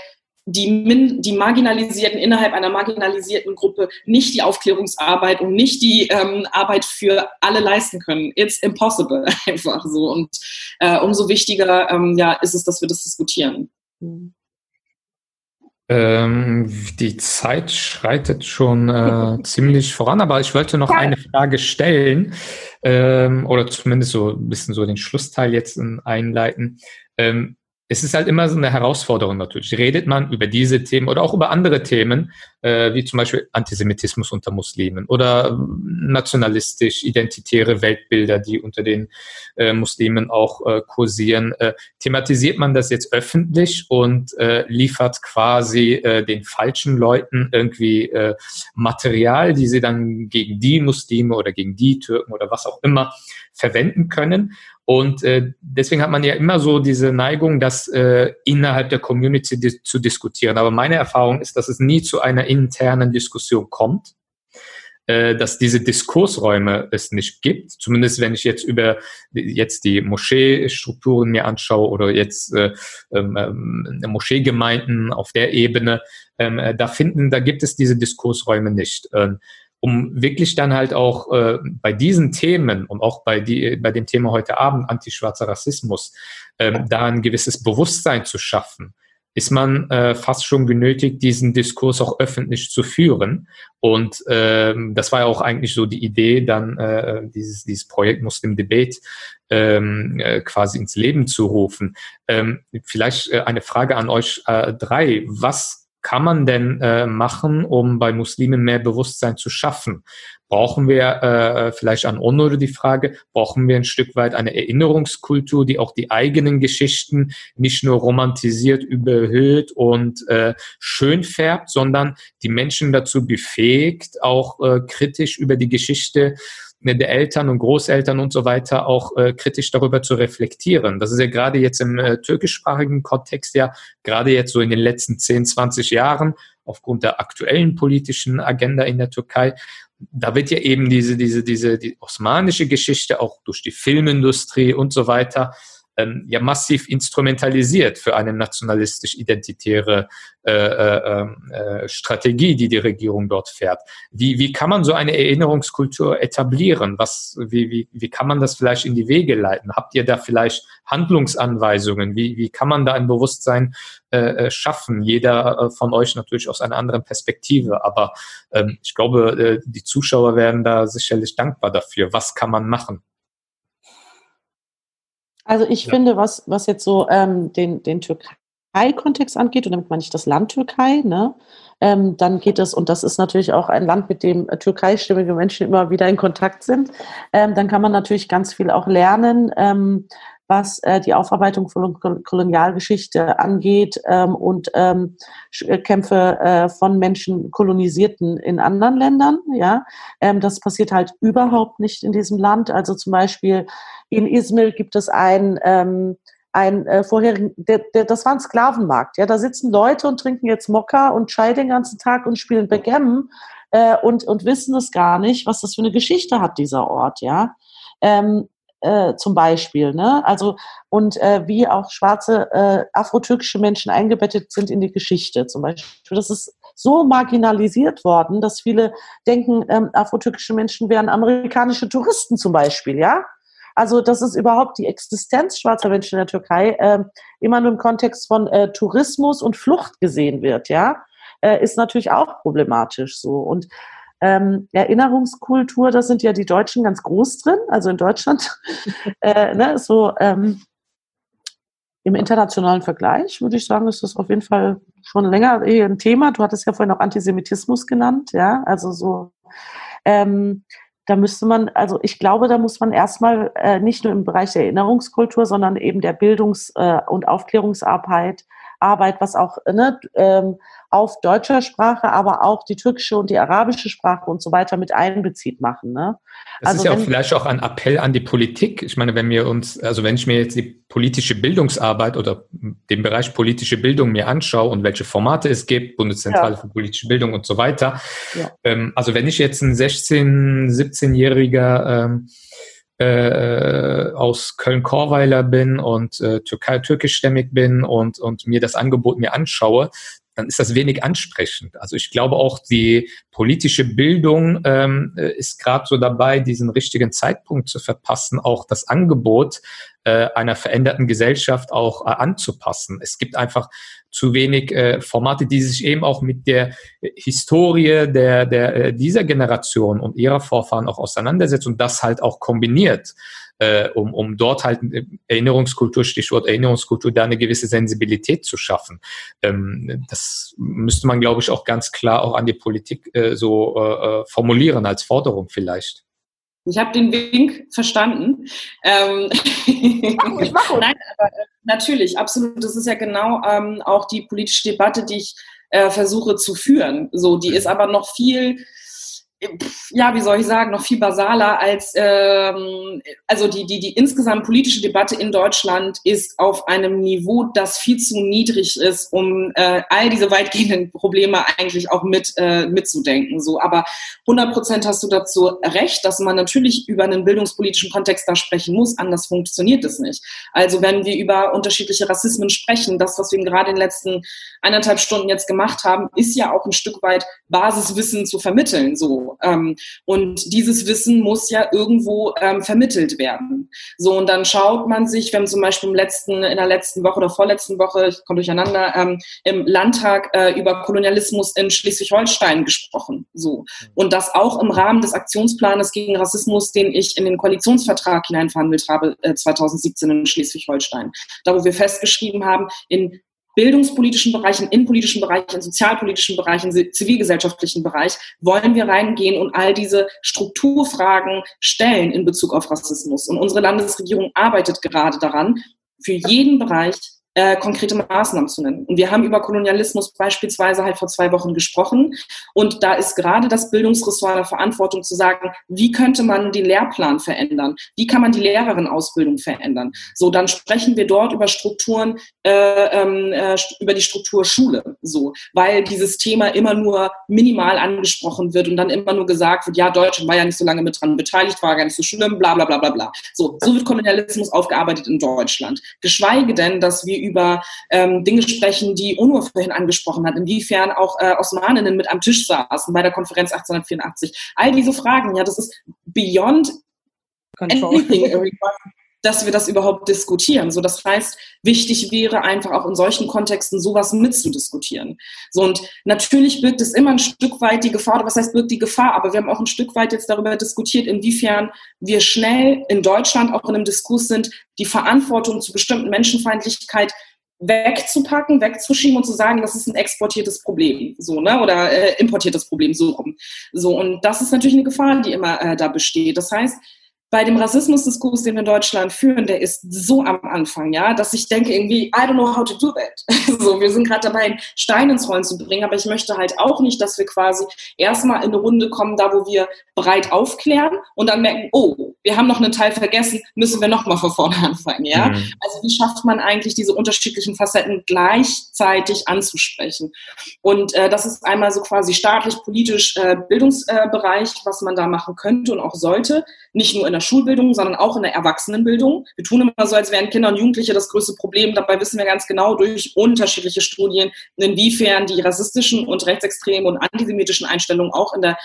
die, min, die Marginalisierten innerhalb einer marginalisierten Gruppe nicht die Aufklärungsarbeit und nicht die ähm, Arbeit für alle leisten können. It's impossible, <laughs> einfach so. Und äh, umso wichtiger ähm, ja, ist es, dass wir das diskutieren. Ähm, die Zeit schreitet schon äh, <laughs> ziemlich voran, aber ich wollte noch eine Frage stellen ähm, oder zumindest so ein bisschen so den Schlussteil jetzt einleiten. Es ist halt immer so eine Herausforderung natürlich. Redet man über diese Themen oder auch über andere Themen, äh, wie zum Beispiel Antisemitismus unter Muslimen oder nationalistisch identitäre Weltbilder, die unter den äh, Muslimen auch äh, kursieren. Äh, thematisiert man das jetzt öffentlich und äh, liefert quasi äh, den falschen Leuten irgendwie äh, Material, die sie dann gegen die Muslime oder gegen die Türken oder was auch immer verwenden können? Und äh, deswegen hat man ja immer so diese Neigung, das äh, innerhalb der Community di zu diskutieren. Aber meine Erfahrung ist, dass es nie zu einer internen Diskussion kommt, äh, dass diese Diskursräume es nicht gibt. Zumindest wenn ich jetzt über jetzt die Moscheestrukturen mir anschaue oder jetzt äh, ähm, ähm Moscheegemeinden auf der Ebene, ähm, äh, da finden, da gibt es diese Diskursräume nicht. Ähm, um wirklich dann halt auch äh, bei diesen Themen und auch bei, die, bei dem Thema heute Abend antischwarzer Rassismus ähm, da ein gewisses Bewusstsein zu schaffen, ist man äh, fast schon genötigt, diesen Diskurs auch öffentlich zu führen. Und ähm, das war ja auch eigentlich so die Idee, dann äh, dieses, dieses Projekt Muslim Debate ähm, äh, quasi ins Leben zu rufen. Ähm, vielleicht äh, eine Frage an euch äh, drei. Was kann man denn äh, machen, um bei Muslimen mehr Bewusstsein zu schaffen? Brauchen wir äh, vielleicht an Onur die Frage, brauchen wir ein Stück weit eine Erinnerungskultur, die auch die eigenen Geschichten nicht nur romantisiert, überhöht und äh, schön färbt, sondern die Menschen dazu befähigt, auch äh, kritisch über die Geschichte der Eltern und Großeltern und so weiter auch äh, kritisch darüber zu reflektieren. Das ist ja gerade jetzt im äh, türkischsprachigen Kontext ja gerade jetzt so in den letzten 10, 20 Jahren aufgrund der aktuellen politischen Agenda in der Türkei da wird ja eben diese, diese, diese, die osmanische Geschichte auch durch die Filmindustrie und so weiter ähm, ja massiv instrumentalisiert für eine nationalistisch-identitäre äh, äh, ähm, äh, Strategie, die die Regierung dort fährt. Wie, wie kann man so eine Erinnerungskultur etablieren? Was, wie, wie, wie kann man das vielleicht in die Wege leiten? Habt ihr da vielleicht Handlungsanweisungen? Wie, wie kann man da ein Bewusstsein äh, äh schaffen? Jeder äh, von euch natürlich aus einer anderen Perspektive, aber ähm, ich glaube, äh, die Zuschauer werden da sicherlich dankbar dafür. Was kann man machen? Also ich ja. finde, was, was jetzt so ähm, den, den Türkei-Kontext angeht, und damit meine ich das Land Türkei, ne, ähm, dann geht es, und das ist natürlich auch ein Land, mit dem türkeistimmige Menschen immer wieder in Kontakt sind, ähm, dann kann man natürlich ganz viel auch lernen, ähm, was äh, die Aufarbeitung von Kolonialgeschichte angeht ähm, und ähm, äh, Kämpfe äh, von Menschen kolonisierten in anderen Ländern. Ja, ähm, das passiert halt überhaupt nicht in diesem Land. Also zum Beispiel in Izmir gibt es ein, ähm, ein äh, vorherigen, der, der, das war ein Sklavenmarkt. Ja, da sitzen Leute und trinken jetzt Mokka und Chai den ganzen Tag und spielen Backgammon äh, und, und wissen es gar nicht, was das für eine Geschichte hat, dieser Ort. Ja, ähm, äh, zum Beispiel. Ne? Also und äh, wie auch schwarze äh, afrotürkische Menschen eingebettet sind in die Geschichte zum Beispiel. Das ist so marginalisiert worden, dass viele denken, ähm, afrotürkische Menschen wären amerikanische Touristen zum Beispiel, ja. Also, dass es überhaupt die Existenz schwarzer Menschen in der Türkei äh, immer nur im Kontext von äh, Tourismus und Flucht gesehen wird, ja, äh, ist natürlich auch problematisch so. Und ähm, Erinnerungskultur, da sind ja die Deutschen ganz groß drin, also in Deutschland. <laughs> äh, ne, so ähm, im internationalen Vergleich würde ich sagen, ist das auf jeden Fall schon länger ein Thema. Du hattest ja vorhin auch Antisemitismus genannt, ja, also so. Ähm, da müsste man, also ich glaube, da muss man erstmal äh, nicht nur im Bereich der Erinnerungskultur, sondern eben der Bildungs- äh, und Aufklärungsarbeit, Arbeit, was auch ne, ähm, auf deutscher Sprache, aber auch die türkische und die arabische Sprache und so weiter mit einbezieht machen. Ne? Das also ist ja auch vielleicht auch ein Appell an die Politik. Ich meine, wenn wir uns, also wenn ich mir jetzt die politische Bildungsarbeit oder den Bereich politische Bildung mir anschaue und welche Formate es gibt, Bundeszentrale ja. für politische Bildung und so weiter. Ja. Ähm, also wenn ich jetzt ein 16-, 17-jähriger ähm, äh, aus Köln-Korweiler bin und äh, Türkei türkischstämmig bin und, und mir das Angebot mir anschaue, dann ist das wenig ansprechend. Also ich glaube auch, die politische Bildung ähm, ist gerade so dabei, diesen richtigen Zeitpunkt zu verpassen, auch das Angebot äh, einer veränderten Gesellschaft auch äh, anzupassen. Es gibt einfach zu wenig äh, Formate, die sich eben auch mit der Historie der, der, äh, dieser Generation und ihrer Vorfahren auch auseinandersetzen und das halt auch kombiniert äh, um, um dort halt Erinnerungskultur, Stichwort Erinnerungskultur, da eine gewisse Sensibilität zu schaffen. Ähm, das müsste man, glaube ich, auch ganz klar auch an die Politik äh, so äh, äh formulieren als Forderung vielleicht. Ich habe den Wink verstanden. Ähm ich mache <laughs> Nein, aber äh, natürlich, absolut. Das ist ja genau ähm, auch die politische Debatte, die ich äh, versuche zu führen. So, die ist aber noch viel ja, wie soll ich sagen, noch viel basaler als, ähm, also die, die, die insgesamt politische Debatte in Deutschland ist auf einem Niveau, das viel zu niedrig ist, um äh, all diese weitgehenden Probleme eigentlich auch mit, äh, mitzudenken. So, aber 100 Prozent hast du dazu recht, dass man natürlich über einen bildungspolitischen Kontext da sprechen muss, anders funktioniert es nicht. Also wenn wir über unterschiedliche Rassismen sprechen, das, was wir gerade in den letzten eineinhalb Stunden jetzt gemacht haben, ist ja auch ein Stück weit Basiswissen zu vermitteln. So ähm, und dieses Wissen muss ja irgendwo ähm, vermittelt werden. So, und dann schaut man sich, haben zum Beispiel im letzten, in der letzten Woche oder vorletzten Woche, ich komme durcheinander, ähm, im Landtag äh, über Kolonialismus in Schleswig-Holstein gesprochen. So. Und das auch im Rahmen des Aktionsplanes gegen Rassismus, den ich in den Koalitionsvertrag hineinverhandelt habe, äh, 2017 in Schleswig-Holstein. Da, wo wir festgeschrieben haben, in bildungspolitischen Bereichen, innenpolitischen Bereichen, sozialpolitischen Bereichen, zivilgesellschaftlichen Bereich wollen wir reingehen und all diese Strukturfragen stellen in Bezug auf Rassismus. Und unsere Landesregierung arbeitet gerade daran, für jeden Bereich äh, konkrete Maßnahmen zu nennen. Und wir haben über Kolonialismus beispielsweise halt vor zwei Wochen gesprochen. Und da ist gerade das Bildungsressort der Verantwortung zu sagen, wie könnte man den Lehrplan verändern? Wie kann man die Lehrerinnenausbildung verändern? So, dann sprechen wir dort über Strukturen, äh, ähm, äh, über die Struktur Schule. So, weil dieses Thema immer nur minimal angesprochen wird und dann immer nur gesagt wird, ja, Deutschland war ja nicht so lange mit dran beteiligt, war gar nicht so schlimm, bla, bla, bla, bla, bla. So, so wird Kolonialismus aufgearbeitet in Deutschland. Geschweige denn, dass wir über ähm, Dinge sprechen, die UNO vorhin angesprochen hat, inwiefern auch äh, Osmaninnen mit am Tisch saßen bei der Konferenz 1884. All diese Fragen, ja, das ist beyond Control. anything <laughs> dass wir das überhaupt diskutieren. So, das heißt, wichtig wäre einfach auch in solchen Kontexten sowas mitzudiskutieren. So, und natürlich birgt es immer ein Stück weit die Gefahr, oder was heißt birgt die Gefahr, aber wir haben auch ein Stück weit jetzt darüber diskutiert, inwiefern wir schnell in Deutschland auch in einem Diskurs sind, die Verantwortung zu bestimmten Menschenfeindlichkeit wegzupacken, wegzuschieben und zu sagen, das ist ein exportiertes Problem, so, ne, oder äh, importiertes Problem, so rum. So, und das ist natürlich eine Gefahr, die immer äh, da besteht. Das heißt, bei dem Rassismusdiskurs, den wir in Deutschland führen, der ist so am Anfang, ja, dass ich denke irgendwie, I don't know how to do that. <laughs> so, wir sind gerade dabei, einen Stein ins Rollen zu bringen, aber ich möchte halt auch nicht, dass wir quasi erstmal in eine Runde kommen, da wo wir breit aufklären und dann merken, oh, wir haben noch einen Teil vergessen, müssen wir nochmal von vorne anfangen, ja. Mhm. Also wie schafft man eigentlich diese unterschiedlichen Facetten gleichzeitig anzusprechen? Und äh, das ist einmal so quasi staatlich, politisch, äh, Bildungsbereich, äh, was man da machen könnte und auch sollte, nicht nur in der Schulbildung, sondern auch in der Erwachsenenbildung. Wir tun immer so, als wären Kinder und Jugendliche das größte Problem. Dabei wissen wir ganz genau durch unterschiedliche Studien, inwiefern die rassistischen und rechtsextremen und antisemitischen Einstellungen auch in der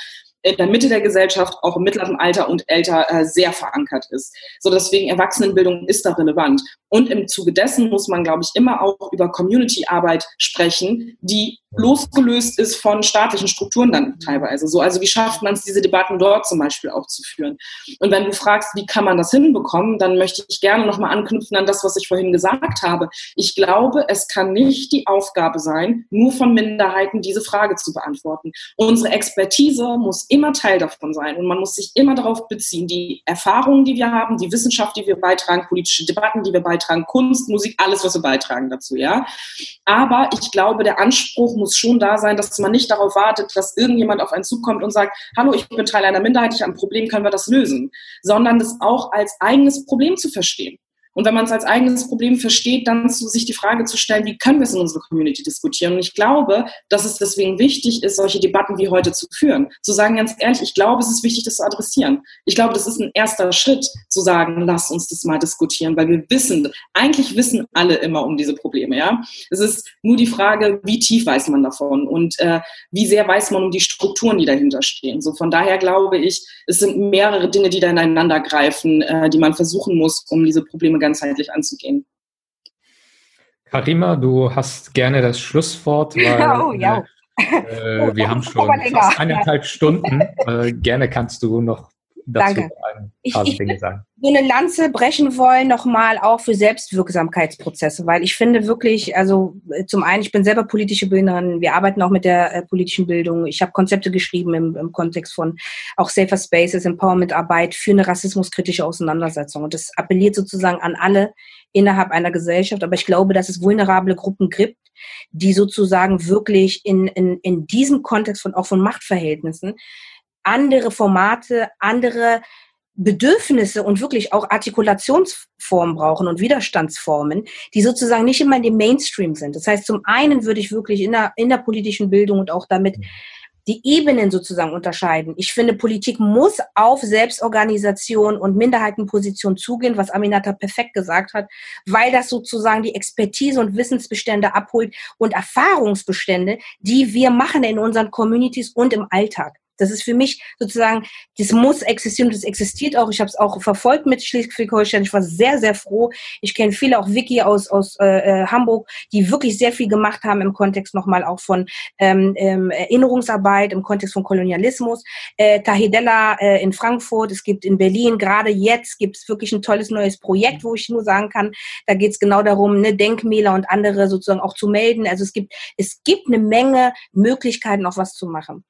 in der Mitte der Gesellschaft, auch im mittleren Alter und älter, äh, sehr verankert ist. So deswegen Erwachsenenbildung ist da relevant. Und im Zuge dessen muss man, glaube ich, immer auch über Community-Arbeit sprechen, die losgelöst ist von staatlichen Strukturen dann teilweise. So, also wie schafft man es, diese Debatten dort zum Beispiel auch zu führen? Und wenn du fragst, wie kann man das hinbekommen, dann möchte ich gerne nochmal anknüpfen an das, was ich vorhin gesagt habe. Ich glaube, es kann nicht die Aufgabe sein, nur von Minderheiten diese Frage zu beantworten. Unsere Expertise muss immer Teil davon sein und man muss sich immer darauf beziehen, die Erfahrungen, die wir haben, die Wissenschaft, die wir beitragen, politische Debatten, die wir beitragen, Kunst, Musik, alles, was wir beitragen dazu, ja. Aber ich glaube, der Anspruch muss schon da sein, dass man nicht darauf wartet, dass irgendjemand auf einen Zug kommt und sagt, hallo, ich bin Teil einer Minderheit, ich habe ein Problem, können wir das lösen? Sondern das auch als eigenes Problem zu verstehen. Und wenn man es als eigenes Problem versteht, dann zu, sich die Frage zu stellen, wie können wir es in unserer Community diskutieren? Und ich glaube, dass es deswegen wichtig ist, solche Debatten wie heute zu führen. Zu sagen, ganz ehrlich, ich glaube, es ist wichtig, das zu adressieren. Ich glaube, das ist ein erster Schritt, zu sagen, lass uns das mal diskutieren, weil wir wissen, eigentlich wissen alle immer um diese Probleme, ja. Es ist nur die Frage, wie tief weiß man davon und äh, wie sehr weiß man um die Strukturen, die dahinter stehen. So von daher glaube ich, es sind mehrere Dinge, die da ineinander greifen, äh, die man versuchen muss, um diese Probleme ganzheitlich anzugehen. Karima, du hast gerne das Schlusswort, <laughs> weil oh, ja. Äh, oh, wir haben schon fast eineinhalb Stunden. <laughs> Äh, gerne kannst du noch dazu Danke. ein paar ich, Dinge sagen. So eine Lanze brechen wollen nochmal auch für Selbstwirksamkeitsprozesse, weil ich finde wirklich, also äh, zum einen, ich bin selber politische Bildnerin, wir arbeiten auch mit der äh, politischen Bildung. Ich habe Konzepte geschrieben im, im Kontext von auch Safer Spaces, Empowerment-Arbeit für eine rassismuskritische Auseinandersetzung. Und das appelliert sozusagen an alle innerhalb einer Gesellschaft. Aber ich glaube, dass es vulnerable Gruppen gibt, die sozusagen wirklich in, in, in diesem Kontext von auch von Machtverhältnissen andere Formate, andere Bedürfnisse und wirklich auch Artikulationsformen brauchen und Widerstandsformen, die sozusagen nicht immer in dem Mainstream sind. Das heißt, zum einen würde ich wirklich in der, in der politischen Bildung und auch damit die Ebenen sozusagen unterscheiden. Ich finde, Politik muss auf Selbstorganisation und Minderheitenposition zugehen, was Aminata perfekt gesagt hat, weil das sozusagen die Expertise und Wissensbestände abholt und Erfahrungsbestände, die wir machen in unseren Communities und im Alltag. Das ist für mich sozusagen, das muss existieren das existiert auch. Ich habe es auch verfolgt mit Schleswig-Holstein. Ich war sehr, sehr froh. Ich kenne viele, auch Vicky aus, aus äh, äh, Hamburg, die wirklich sehr viel gemacht haben im Kontext nochmal auch von ähm, ähm, Erinnerungsarbeit, im Kontext von Kolonialismus. Äh, Tahidella äh, in Frankfurt, es gibt in Berlin, gerade jetzt gibt es wirklich ein tolles neues Projekt, wo ich nur sagen kann, da geht es genau darum, ne, Denkmäler und andere sozusagen auch zu melden. Also es gibt, es gibt eine Menge Möglichkeiten, noch was zu machen.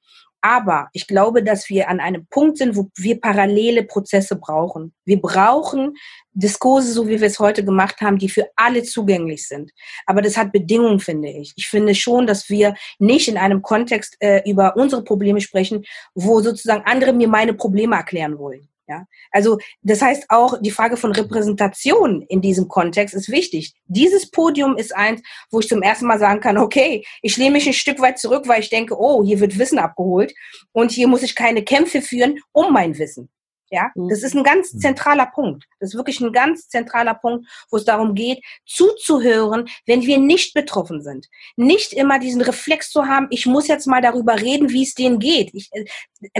Aber ich glaube, dass wir an einem Punkt sind, wo wir parallele Prozesse brauchen. Wir brauchen Diskurse, so wie wir es heute gemacht haben, die für alle zugänglich sind. Aber das hat Bedingungen, finde ich. Ich finde schon, dass wir nicht in einem Kontext äh, über unsere Probleme sprechen, wo sozusagen andere mir meine Probleme erklären wollen. Ja, also das heißt auch die Frage von Repräsentation in diesem Kontext ist wichtig. Dieses Podium ist eins, wo ich zum ersten Mal sagen kann, okay, ich lehne mich ein Stück weit zurück, weil ich denke, oh, hier wird Wissen abgeholt und hier muss ich keine Kämpfe führen um mein Wissen. Ja, mhm. das ist ein ganz mhm. zentraler Punkt. Das ist wirklich ein ganz zentraler Punkt, wo es darum geht, zuzuhören, wenn wir nicht betroffen sind. Nicht immer diesen Reflex zu haben, ich muss jetzt mal darüber reden, wie es denen geht. Ich, äh,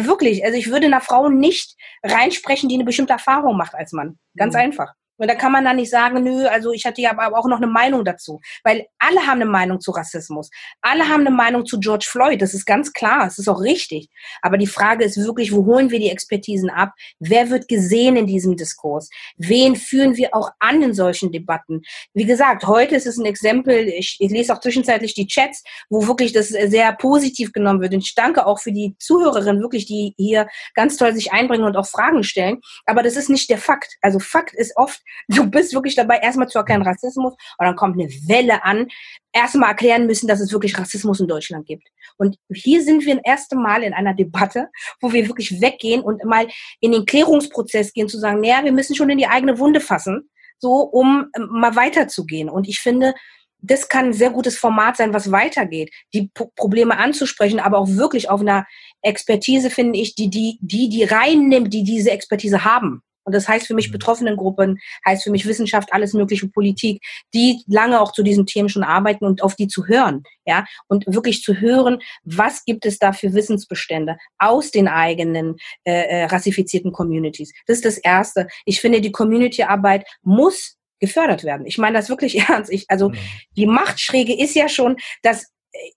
wirklich, also ich würde einer Frau nicht reinsprechen, die eine bestimmte Erfahrung macht als Mann. Ganz mhm. einfach. Und da kann man dann nicht sagen, nö, also ich hatte ja aber auch noch eine Meinung dazu. Weil alle haben eine Meinung zu Rassismus. Alle haben eine Meinung zu George Floyd. Das ist ganz klar. Das ist auch richtig. Aber die Frage ist wirklich, wo holen wir die Expertisen ab? Wer wird gesehen in diesem Diskurs? Wen führen wir auch an in solchen Debatten? Wie gesagt, heute ist es ein Exempel. Ich, ich lese auch zwischenzeitlich die Chats, wo wirklich das sehr positiv genommen wird. Und ich danke auch für die Zuhörerinnen wirklich, die hier ganz toll sich einbringen und auch Fragen stellen. Aber das ist nicht der Fakt. Also Fakt ist oft, Du bist wirklich dabei, erstmal zu erklären Rassismus und dann kommt eine Welle an, erstmal erklären müssen, dass es wirklich Rassismus in Deutschland gibt. Und hier sind wir das erste Mal in einer Debatte, wo wir wirklich weggehen und mal in den Klärungsprozess gehen, zu sagen, naja, wir müssen schon in die eigene Wunde fassen, so um ähm, mal weiterzugehen. Und ich finde, das kann ein sehr gutes Format sein, was weitergeht, die P Probleme anzusprechen, aber auch wirklich auf einer Expertise, finde ich, die die, die, die reinnimmt, die diese Expertise haben. Und das heißt für mich mhm. betroffenen Gruppen, heißt für mich Wissenschaft, alles mögliche Politik, die lange auch zu diesen Themen schon arbeiten und auf die zu hören, ja, und wirklich zu hören, was gibt es da für Wissensbestände aus den eigenen äh, äh, rassifizierten Communities. Das ist das Erste. Ich finde, die Community-Arbeit muss gefördert werden. Ich meine das wirklich <laughs> ernst. Ich, also mhm. die Machtschräge ist ja schon, dass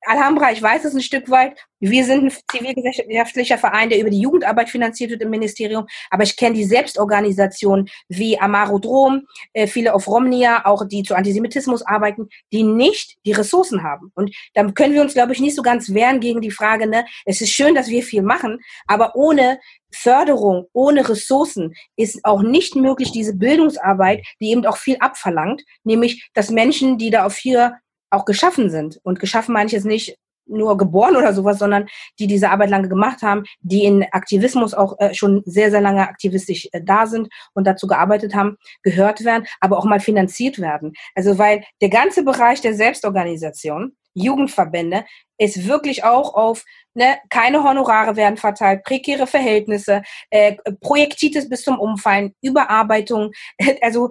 Alhambra, ich weiß es ein Stück weit. Wir sind ein zivilgesellschaftlicher Verein, der über die Jugendarbeit finanziert wird im Ministerium. Aber ich kenne die Selbstorganisationen wie Amaro Drom, äh, viele auf Romnia, auch die zu Antisemitismus arbeiten, die nicht die Ressourcen haben. Und dann können wir uns, glaube ich, nicht so ganz wehren gegen die Frage, ne, es ist schön, dass wir viel machen, aber ohne Förderung, ohne Ressourcen ist auch nicht möglich, diese Bildungsarbeit, die eben auch viel abverlangt, nämlich, dass Menschen, die da auf hier auch geschaffen sind. Und geschaffen meine ich jetzt nicht nur geboren oder sowas, sondern die diese Arbeit lange gemacht haben, die in Aktivismus auch äh, schon sehr, sehr lange aktivistisch äh, da sind und dazu gearbeitet haben, gehört werden, aber auch mal finanziert werden. Also weil der ganze Bereich der Selbstorganisation, Jugendverbände, ist wirklich auch auf ne, keine Honorare werden verteilt, prekäre Verhältnisse, äh, Projektitis bis zum Umfallen, Überarbeitung. <laughs> Also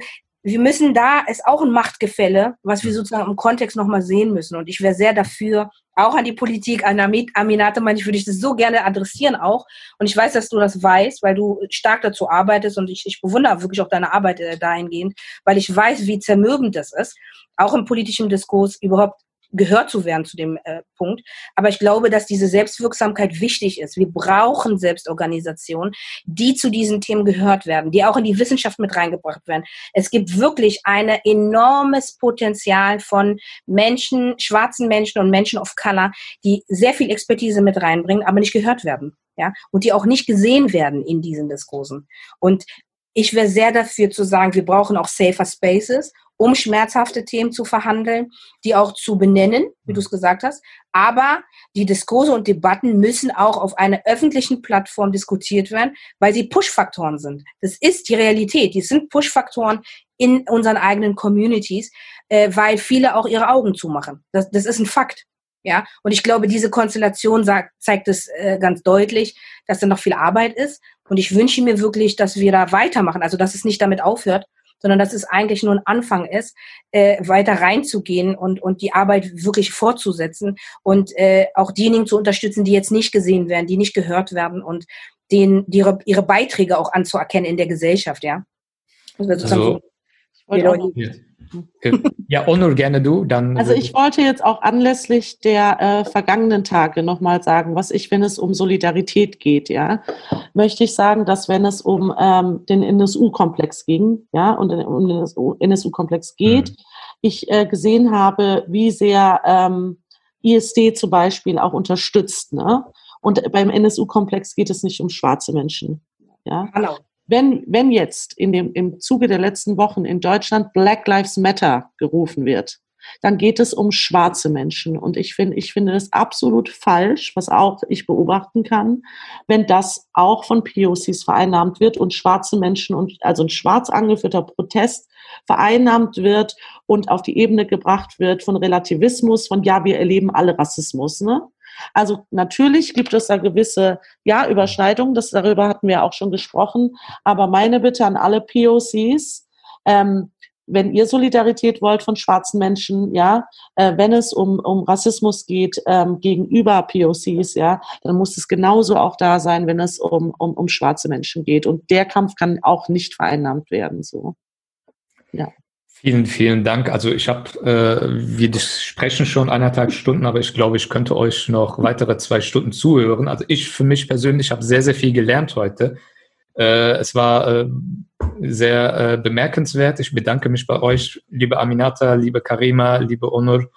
wir müssen da, ist auch ein Machtgefälle, was wir sozusagen im Kontext nochmal sehen müssen. Und ich wäre sehr dafür, auch an die Politik, an Aminate, meine ich, würde ich das so gerne adressieren auch. Und ich weiß, dass du das weißt, weil du stark dazu arbeitest und ich, ich bewundere wirklich auch deine Arbeit äh, dahingehend, weil ich weiß, wie zermürbend das ist, auch im politischen Diskurs überhaupt gehört zu werden zu dem äh, Punkt. Aber ich glaube, dass diese Selbstwirksamkeit wichtig ist. Wir brauchen Selbstorganisationen, die zu diesen Themen gehört werden, die auch in die Wissenschaft mit reingebracht werden. Es gibt wirklich ein enormes Potenzial von Menschen, schwarzen Menschen und Menschen of Color, die sehr viel Expertise mit reinbringen, aber nicht gehört werden. Ja, und die auch nicht gesehen werden in diesen Diskursen. Und ich wäre sehr dafür zu sagen, wir brauchen auch safer Spaces um schmerzhafte Themen zu verhandeln, die auch zu benennen, wie du es gesagt hast. Aber die Diskurse und Debatten müssen auch auf einer öffentlichen Plattform diskutiert werden, weil sie Push-Faktoren sind. Das ist die Realität. Die sind Push-Faktoren in unseren eigenen Communities, äh, weil viele auch ihre Augen zumachen. Das, das ist ein Fakt. Ja, und ich glaube, diese Konstellation sagt, zeigt es äh, ganz deutlich, dass da noch viel Arbeit ist. Und ich wünsche mir wirklich, dass wir da weitermachen, also dass es nicht damit aufhört, sondern dass es eigentlich nur ein Anfang ist, äh, weiter reinzugehen und, und die Arbeit wirklich fortzusetzen und äh, auch diejenigen zu unterstützen, die jetzt nicht gesehen werden, die nicht gehört werden und denen die ihre, ihre Beiträge auch anzuerkennen in der Gesellschaft, ja. Das wäre sozusagen also, so, ja, Onur, gerne du. Dann also ich wollte jetzt auch anlässlich der äh, vergangenen Tage nochmal sagen, was ich, wenn es um Solidarität geht, ja, möchte ich sagen, dass wenn es um ähm, den NSU-Komplex ging, ja, und um den NSU-Komplex geht, mhm. ich äh, gesehen habe, wie sehr ähm, ISD zum Beispiel auch unterstützt, ne? Und beim NSU-Komplex geht es nicht um schwarze Menschen. Ja? Genau wenn, wenn jetzt in dem, im Zuge der letzten Wochen in Deutschland Black Lives Matter gerufen wird, dann geht es um schwarze Menschen. Und ich finde, ich finde das absolut falsch, was auch ich beobachten kann, wenn das auch von POCs vereinnahmt wird und schwarze Menschen und also ein schwarz angeführter Protest vereinnahmt wird und auf die Ebene gebracht wird von Relativismus, von ja, wir erleben alle Rassismus. Ne? Also natürlich gibt es da gewisse ja, Überschneidungen, das, darüber hatten wir auch schon gesprochen. Aber meine Bitte an alle POCs, ähm, wenn ihr Solidarität wollt von schwarzen Menschen, ja, äh, wenn es um, um Rassismus geht ähm, gegenüber POCs, ja, dann muss es genauso auch da sein, wenn es um, um, um schwarze Menschen geht. Und der Kampf kann auch nicht vereinnahmt werden. So. Ja. Vielen, vielen Dank. Also ich habe, äh, wir sprechen schon eineinhalb Stunden, aber ich glaube, ich könnte euch noch weitere zwei Stunden zuhören. Also ich für mich persönlich habe sehr, sehr viel gelernt heute. Äh, es war äh, sehr äh, bemerkenswert. Ich bedanke mich bei euch, liebe Aminata, liebe Karima, liebe Onur.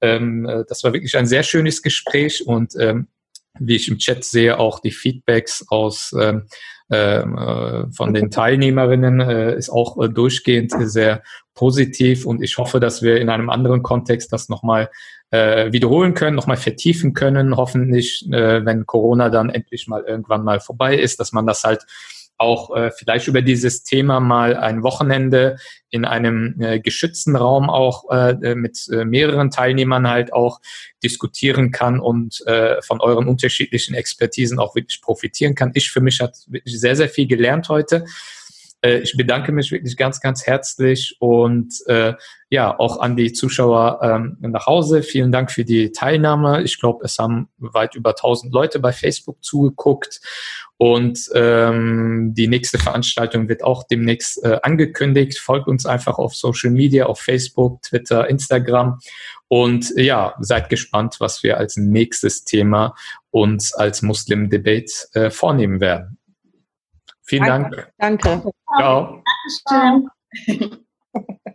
Ähm, äh, das war wirklich ein sehr schönes Gespräch und ähm, wie ich im Chat sehe, auch die Feedbacks aus ähm, ähm, äh, von den Teilnehmerinnen äh, ist auch äh, durchgehend sehr positiv und ich hoffe, dass wir in einem anderen Kontext das nochmal äh, wiederholen können, nochmal vertiefen können. Hoffentlich, äh, wenn Corona dann endlich mal irgendwann mal vorbei ist, dass man das halt auch äh, vielleicht über dieses Thema mal ein Wochenende in einem äh, geschützten Raum auch äh, mit äh, mehreren Teilnehmern halt auch diskutieren kann und äh, von euren unterschiedlichen Expertisen auch wirklich profitieren kann. Ich für mich hat wirklich sehr, sehr viel gelernt heute. Äh, ich bedanke mich wirklich ganz, ganz herzlich und äh, ja, auch an die Zuschauer ähm, nach Hause. Vielen Dank für die Teilnahme. Ich glaube, es haben weit über 1000 Leute bei Facebook zugeguckt und ähm, die nächste Veranstaltung wird auch demnächst äh, angekündigt. Folgt uns einfach auf Social Media, auf Facebook, Twitter, Instagram. Und ja, seid gespannt, was wir als nächstes Thema uns als Muslim Debate äh, vornehmen werden. Vielen Dank. Danke. Ciao. Dankeschön. <laughs>